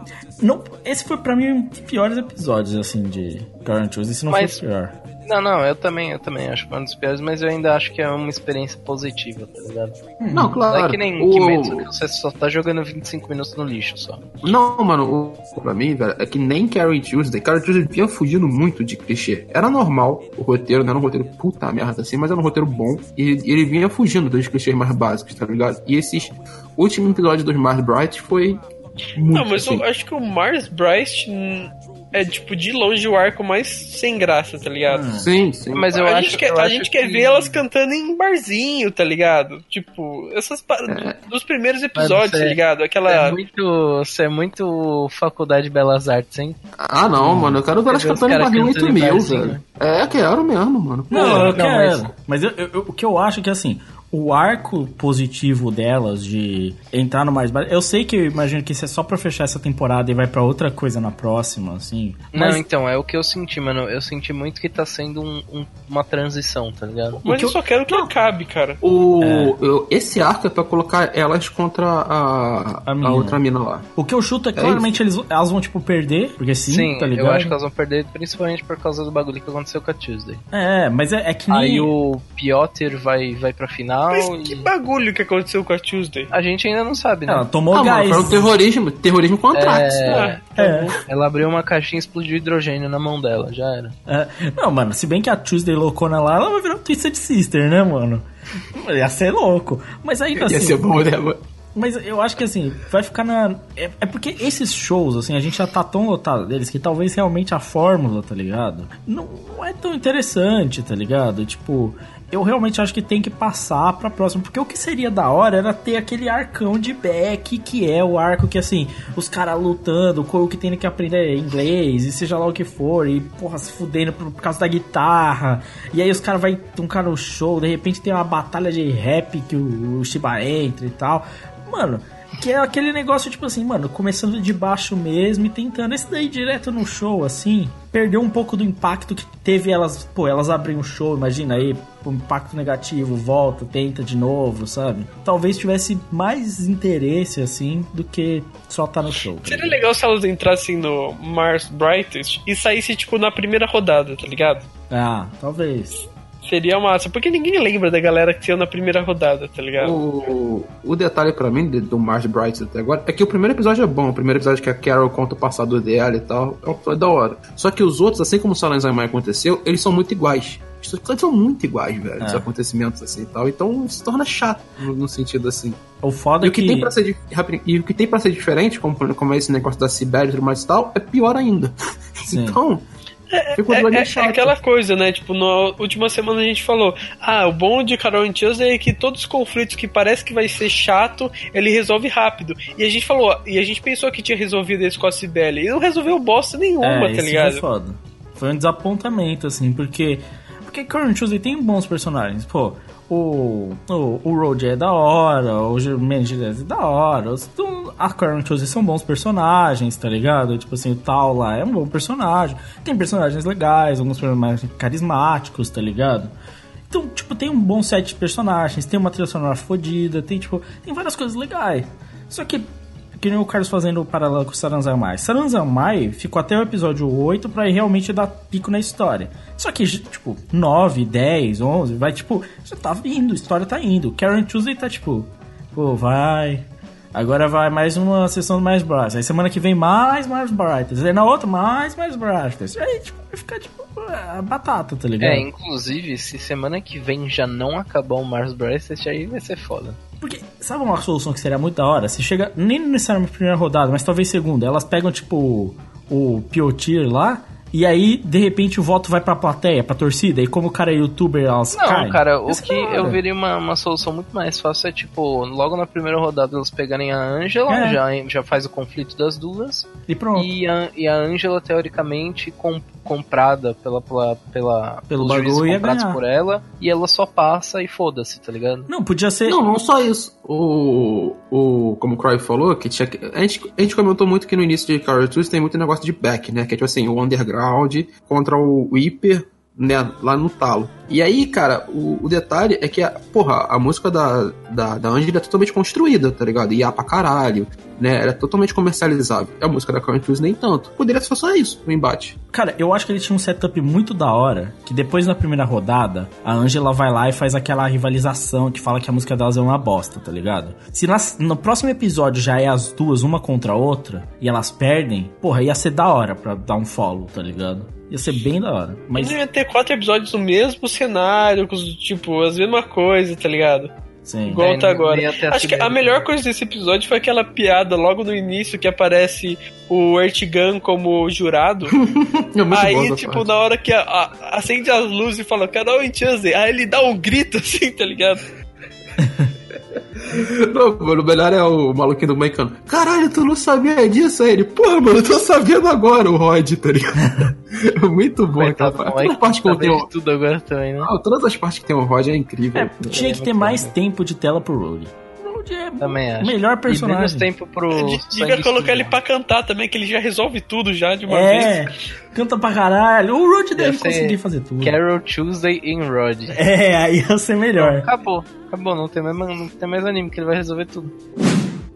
[SPEAKER 4] não, esse foi pra mim um dos piores episódios, assim, de Current Tuesday, se não
[SPEAKER 2] Mas-
[SPEAKER 4] foi o pior.
[SPEAKER 2] Não, não, eu também, eu também acho que é um dos piores, mas eu ainda acho que é uma experiência positiva, tá ligado?
[SPEAKER 3] Não, claro.
[SPEAKER 2] Não é que nem
[SPEAKER 3] o...
[SPEAKER 2] Kimetsu, que você só tá jogando 25 minutos no lixo só.
[SPEAKER 3] Não, mano, o, pra mim, velho, é que nem Karen Tuesday. Karen Tuesday vinha fugindo muito de clichê. Era normal o roteiro, não era um roteiro puta merda assim, mas era um roteiro bom. E ele vinha fugindo dos clichês mais básicos, tá ligado? E esses últimos episódios dos Mars Bright foi muito
[SPEAKER 1] Não, mas
[SPEAKER 3] assim.
[SPEAKER 1] eu acho que o Mars Bright hum, é, tipo, de longe o arco mais sem graça, tá ligado?
[SPEAKER 3] Sim, sim.
[SPEAKER 2] Mas eu
[SPEAKER 1] a
[SPEAKER 2] acho,
[SPEAKER 1] gente, quer,
[SPEAKER 2] eu
[SPEAKER 1] a
[SPEAKER 2] acho
[SPEAKER 1] gente quer
[SPEAKER 2] que-
[SPEAKER 1] ver elas cantando em barzinho, tá ligado? Tipo, essas paradas dos primeiros episódios,
[SPEAKER 2] você-
[SPEAKER 1] tá ligado? Aquela.
[SPEAKER 2] é muito, você é muito faculdade de belas artes, hein?
[SPEAKER 3] Ah, não, mano, eu quero ver elas
[SPEAKER 2] Quer
[SPEAKER 3] cantando em
[SPEAKER 2] caras
[SPEAKER 3] barril
[SPEAKER 2] cantando em
[SPEAKER 3] 8000,
[SPEAKER 2] barzinho,
[SPEAKER 3] velho. É, quero mesmo, mano.
[SPEAKER 4] Não,
[SPEAKER 3] Pô,
[SPEAKER 4] eu
[SPEAKER 2] não,
[SPEAKER 4] quero. Mas, eu- eu- o que eu acho é que assim, o arco positivo delas de entrar no Bright, eu sei que eu imagino que isso é só pra fechar essa temporada e vai pra outra coisa na próxima, assim.
[SPEAKER 2] Não,
[SPEAKER 4] Mas
[SPEAKER 2] então, é o que eu senti, mano. Eu senti muito que tá sendo um- um- uma transição, tá ligado?
[SPEAKER 1] Mas
[SPEAKER 4] que
[SPEAKER 1] eu só quero que acabe, cara.
[SPEAKER 3] O, eu- esse arco é pra colocar elas contra a,
[SPEAKER 4] A
[SPEAKER 3] a,
[SPEAKER 4] mina.
[SPEAKER 3] outra mina lá.
[SPEAKER 4] o que eu chuto é claramente eles, elas vão, tipo, perder, porque sim,
[SPEAKER 2] Sim,
[SPEAKER 4] tá ligado?
[SPEAKER 2] eu acho que elas vão perder principalmente por causa do bagulho que aconteceu com a Tuesday.
[SPEAKER 4] É, mas é, é que nem.
[SPEAKER 2] Aí o Piotr vai, vai pra final
[SPEAKER 1] Mas
[SPEAKER 2] e
[SPEAKER 1] que bagulho que aconteceu com a Tuesday?
[SPEAKER 2] a gente ainda não sabe, né?
[SPEAKER 4] Ela tomou
[SPEAKER 3] Ah, mano,
[SPEAKER 4] gás.
[SPEAKER 3] foi um terrorismo, terrorismo contra
[SPEAKER 2] É,
[SPEAKER 4] É.
[SPEAKER 2] Ela abriu uma caixinha e explodiu hidrogênio na mão dela, já era.
[SPEAKER 4] É, não, mano, se bem que a Tuesday loucona lá, ela vai virar um Twisted Sister, né, mano? Ia ser louco. Mas ainda assim.
[SPEAKER 3] Ia ser bom, né, mano?
[SPEAKER 4] Mas eu acho que assim, vai ficar na. É, é porque esses shows, assim, a gente já tá tão lotado deles que talvez realmente a fórmula, tá ligado? Não, não é tão interessante, tá ligado? Tipo, eu realmente acho que tem que passar pra próxima. Porque o que seria da hora era ter aquele arcão de Beck, que é o arco que, assim, os caras lutando, o que tem que aprender inglês, e seja lá o que for, e porra, se fudendo por, causa da guitarra. E aí os caras vai tocar no show, de repente tem uma batalha de rap que o, o Shiba entra e tal. Mano, que é aquele negócio, tipo assim, mano, começando de baixo mesmo e tentando. Esse daí direto no show, assim, perdeu um pouco do impacto que teve elas. Pô, elas abrem um show, imagina aí, impacto negativo, volta, tenta de novo, sabe? Talvez tivesse mais interesse, assim, do que só tá no show. tá
[SPEAKER 1] Seria
[SPEAKER 4] ligado?
[SPEAKER 1] legal se elas entrassem no Mars Brightest e saísse, tipo, na primeira rodada, tá ligado?
[SPEAKER 4] Ah, talvez.
[SPEAKER 1] Seria massa, porque ninguém lembra da galera que saiu na primeira rodada, tá ligado?
[SPEAKER 3] O, o detalhe pra mim do Mars Bright até agora é que o primeiro episódio é bom. O primeiro episódio que a Carol conta o passado dela e tal é um episódio da hora. Só que os outros, assim como o Silent Mai aconteceu, eles são muito iguais. Os episódios são muito iguais, velho, os
[SPEAKER 4] É.
[SPEAKER 3] acontecimentos assim e tal. Então se torna chato no, no sentido assim.
[SPEAKER 4] O foda
[SPEAKER 3] E
[SPEAKER 4] é
[SPEAKER 3] o que, tem pra ser, e o que tem pra ser diferente, como, como esse negócio da Sibéria e tudo mais e tal, é pior ainda.
[SPEAKER 4] Sim.
[SPEAKER 3] Então,
[SPEAKER 1] É, é- é aquela coisa, né? Tipo, na última semana a gente falou: ah, o bom de Carol and Tuesday é que todos os conflitos que parece que vai ser chato, ele resolve rápido. E a gente falou, e a gente pensou que tinha resolvido isso com a Cibele, e não resolveu bosta nenhuma,
[SPEAKER 4] é,
[SPEAKER 1] tá
[SPEAKER 4] esse
[SPEAKER 1] ligado?
[SPEAKER 4] Foi foda. Foi um desapontamento, assim, porque porque Current Tuesday tem bons personagens. Pô, o, o, o Road é da hora, o Mandy é da hora. Os, a Current Tuesday são bons personagens, tá ligado? Tipo assim, o tal lá é um bom personagem. Tem personagens legais, alguns personagens carismáticos, tá ligado? Então, tipo, tem um bom set de personagens, tem uma trilha sonora fodida, tem, tipo, tem várias coisas legais. Só que que nem o Carlos fazendo o paralelo com Saranzamai. Saranzamai ficou até o episódio 8 para realmente dar pico na história. Só que, tipo, 9, 10, 11, vai, tipo, já tá vindo, a história tá indo. Karen Tuesday tá, tipo, pô, vai... Agora vai mais uma sessão mais Bright. Aí semana que vem mais mais Bright. Aí na outra mais mais Bright. Aí tipo, vai ficar tipo a batata, tá ligado?
[SPEAKER 2] É, inclusive, se semana que vem já não acabar o Mars Bright, aí vai ser foda.
[SPEAKER 4] Porque, sabe uma solução que seria muito da hora? Se chega, nem necessariamente primeira rodada, mas talvez segunda, elas pegam, tipo, o Piotier lá e aí, de repente, o voto vai pra plateia, pra torcida, e como o cara é youtuber, elas
[SPEAKER 2] Não,
[SPEAKER 4] caem.
[SPEAKER 2] cara, o que eu veria uma, uma solução muito mais fácil é, tipo, logo na primeira rodada eles pegarem a Angela, é. já, já faz o conflito das duas.
[SPEAKER 4] E pronto.
[SPEAKER 2] E a, e a Angela, teoricamente, com, comprada pela, pela, pela
[SPEAKER 4] pelo bagulho comprados
[SPEAKER 2] por ela e ela só passa e foda-se, tá ligado?
[SPEAKER 4] Não, podia ser.
[SPEAKER 3] Não, não só isso. O, o como o Croy falou, que tinha, a, gente, a gente comentou muito que no início de Carol Tuesday tem muito negócio de back, né? Que é tipo assim, o underground contra o Hyper né, lá no talo. E aí, cara, o, o, detalhe é que, a, porra, a música da, da, da Angela é totalmente construída, tá ligado? Ia pra caralho, né? Era totalmente comercializável. A música da Current News nem tanto. Poderia ser só isso, o embate.
[SPEAKER 4] Cara, eu acho que ele tinha um setup muito da hora, que depois na primeira rodada, a Angela vai lá e faz aquela rivalização que fala que a música delas é uma bosta, tá ligado? Se nas, no próximo episódio já é as duas, uma contra a outra, e elas perdem, porra, ia ser da hora pra dar um follow, tá ligado? Ia ser bem da hora. Mas
[SPEAKER 1] ia ter quatro episódios no mesmo cenário, com, tipo, as mesmas coisas, tá ligado?
[SPEAKER 4] Sim.
[SPEAKER 1] Igual é, tá agora. Acho que a melhor coisa desse episódio foi aquela piada logo no início que aparece o Ertigan como jurado. é aí, tipo, parte. na hora que a, a, acende as luzes e fala, canal em Tuesday, aí ele dá um grito assim, tá ligado?
[SPEAKER 3] Não, mano, o melhor é o maluquinho do Maicano. Caralho, tu não sabia disso? Aí ele, porra, mano, eu tô sabendo agora o Rod, tá ligado? Muito bom aquela parte. Toda parte que eu tenho.
[SPEAKER 2] Tudo agora também, né?
[SPEAKER 3] Ah, todas as partes que tem o Rod é incrível. É,
[SPEAKER 4] tinha que ter mais tempo de tela pro
[SPEAKER 2] É também acho.
[SPEAKER 4] melhor personagem. E menos
[SPEAKER 2] tempo pro.
[SPEAKER 1] Devia colocar ele pra cantar também, que ele já resolve tudo já de uma
[SPEAKER 4] é, vez. Canta pra caralho. O Rod deve, conseguir fazer tudo.
[SPEAKER 2] Carol Tuesday in Rod.
[SPEAKER 4] É, aí ia ser melhor.
[SPEAKER 2] acabou. Acabou, não tem, mais, não tem mais anime, que ele vai resolver tudo.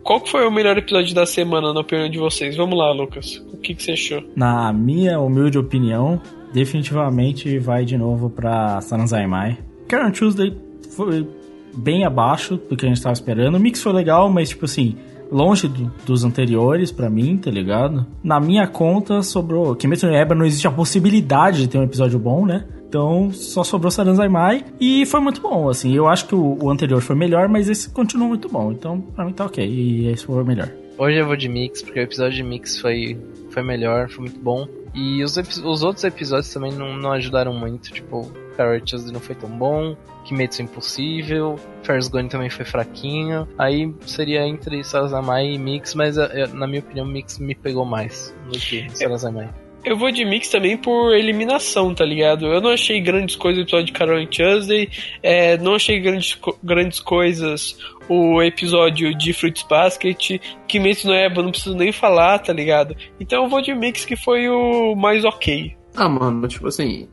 [SPEAKER 1] Qual que foi o melhor episódio da semana, na opinião de vocês? Vamos lá, Lucas. O que, que você achou?
[SPEAKER 4] Na minha humilde opinião, definitivamente vai de novo pra Sanzaimai. Karen Tuesday foi bem abaixo do que a gente tava esperando. O mix foi legal, mas tipo assim, longe do, dos anteriores para mim, tá ligado? Na minha conta sobrou Kimetsu no Yaiba não existe a possibilidade de ter um episódio bom, né? Então só sobrou Saranzaimai e foi muito bom, assim. Eu acho que o, o, anterior foi melhor, mas esse continua muito bom. Então pra mim tá ok. E esse foi o melhor.
[SPEAKER 2] Hoje eu vou de mix, porque o episódio de mix foi, foi melhor, foi muito bom. E os, os outros episódios também não, não ajudaram muito. Tipo, Carrot não foi tão bom. Kimetsu Impossível. First Gone também foi fraquinho. Aí seria entre Sarazamai e Mix, mas eh, na minha opinião, Mix me pegou mais do que Sarazamai.
[SPEAKER 1] Eu vou de mix também por eliminação, tá ligado? Eu não achei grandes coisas o episódio de Carol and Tuesday, é, não achei grandes, grandes coisas o episódio de Fruits Basket, Kimetsu no Eba, não preciso nem falar, tá ligado? Então eu vou de mix que foi o mais ok.
[SPEAKER 3] Ah, mano, tipo assim,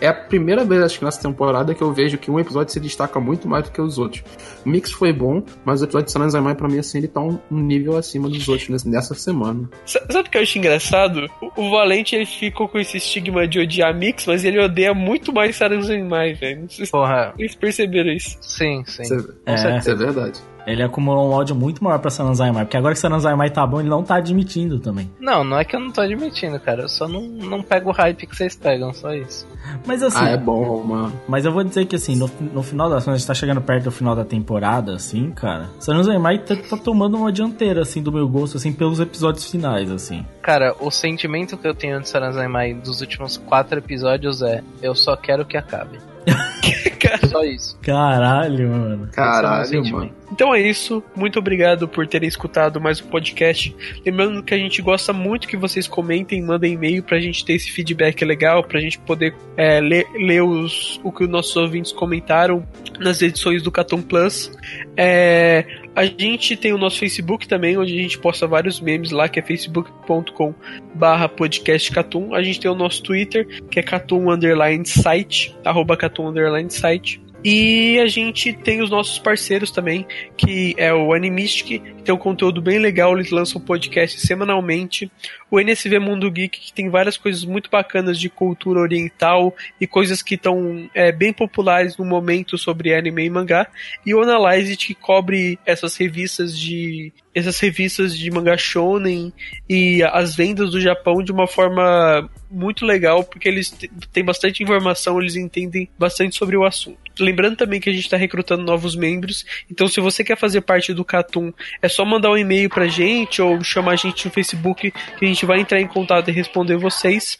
[SPEAKER 3] é a primeira vez, acho que nessa temporada que eu vejo que um episódio se destaca muito mais do que os outros. O mix foi bom, mas o episódio de Sanazamai, pra mim, assim, ele tá um nível acima dos outros nessa semana.
[SPEAKER 1] Sabe o que eu acho engraçado? O Valente, ele ficou com esse estigma de odiar mix, mas ele odeia muito mais Sanazamai, velho. Não sei se
[SPEAKER 2] Porra.
[SPEAKER 1] vocês perceberam isso.
[SPEAKER 2] Sim, sim.
[SPEAKER 3] Isso é, é, é verdade.
[SPEAKER 4] Ele acumulou um ódio muito maior pra Sananzaimai, porque agora que Sananzaimai tá bom, ele não tá admitindo também.
[SPEAKER 2] Não, não é que eu não tô admitindo, cara. Eu só não, não pego o hype que vocês pegam, só isso.
[SPEAKER 4] Mas assim.
[SPEAKER 3] Ah, é bom, mano.
[SPEAKER 4] Mas eu vou dizer que assim, no, no final da. Quando a gente tá chegando perto do final da temporada, assim, cara, Sananzaimai tá, tá tomando uma dianteira, assim, do meu gosto, assim, pelos episódios finais, assim.
[SPEAKER 2] Cara, o sentimento que eu tenho de Sananzaimai dos últimos quatro episódios é: eu só quero que acabe. Só isso.
[SPEAKER 4] Caralho, mano.
[SPEAKER 3] Caralho, mano.
[SPEAKER 1] Então é isso. Muito obrigado por terem escutado mais um podcast. Lembrando que a gente gosta muito que vocês comentem, mandem e-mail pra gente ter esse feedback legal, pra gente poder é, ler, ler os, o que os nossos ouvintes comentaram nas edições do Caton Plus. É, a gente tem o nosso Facebook também, onde a gente posta vários memes lá, que é facebook.com barra podcastcatum. A gente tem o nosso Twitter, que é catum underline site, arroba catum underline site. E a gente tem os nossos parceiros também, que é o Animistic, que tem um conteúdo bem legal, eles lançam podcast semanalmente. O NSV Mundo Geek, que tem várias coisas muito bacanas de cultura oriental e coisas que estão é, bem populares no momento sobre anime e mangá. E o Analyze, que cobre essas revistas de essas revistas de mangá shonen e as vendas do Japão de uma forma muito legal, porque eles têm bastante informação, eles entendem bastante sobre o assunto. Lembrando também que a gente está recrutando novos membros, então se você quer fazer parte do Catum, é só mandar um e-mail pra gente ou chamar a gente no Facebook que a gente vai entrar em contato e responder vocês.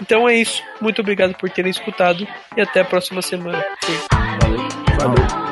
[SPEAKER 1] Então é isso. Muito obrigado por terem escutado e até a próxima semana.
[SPEAKER 2] Valeu.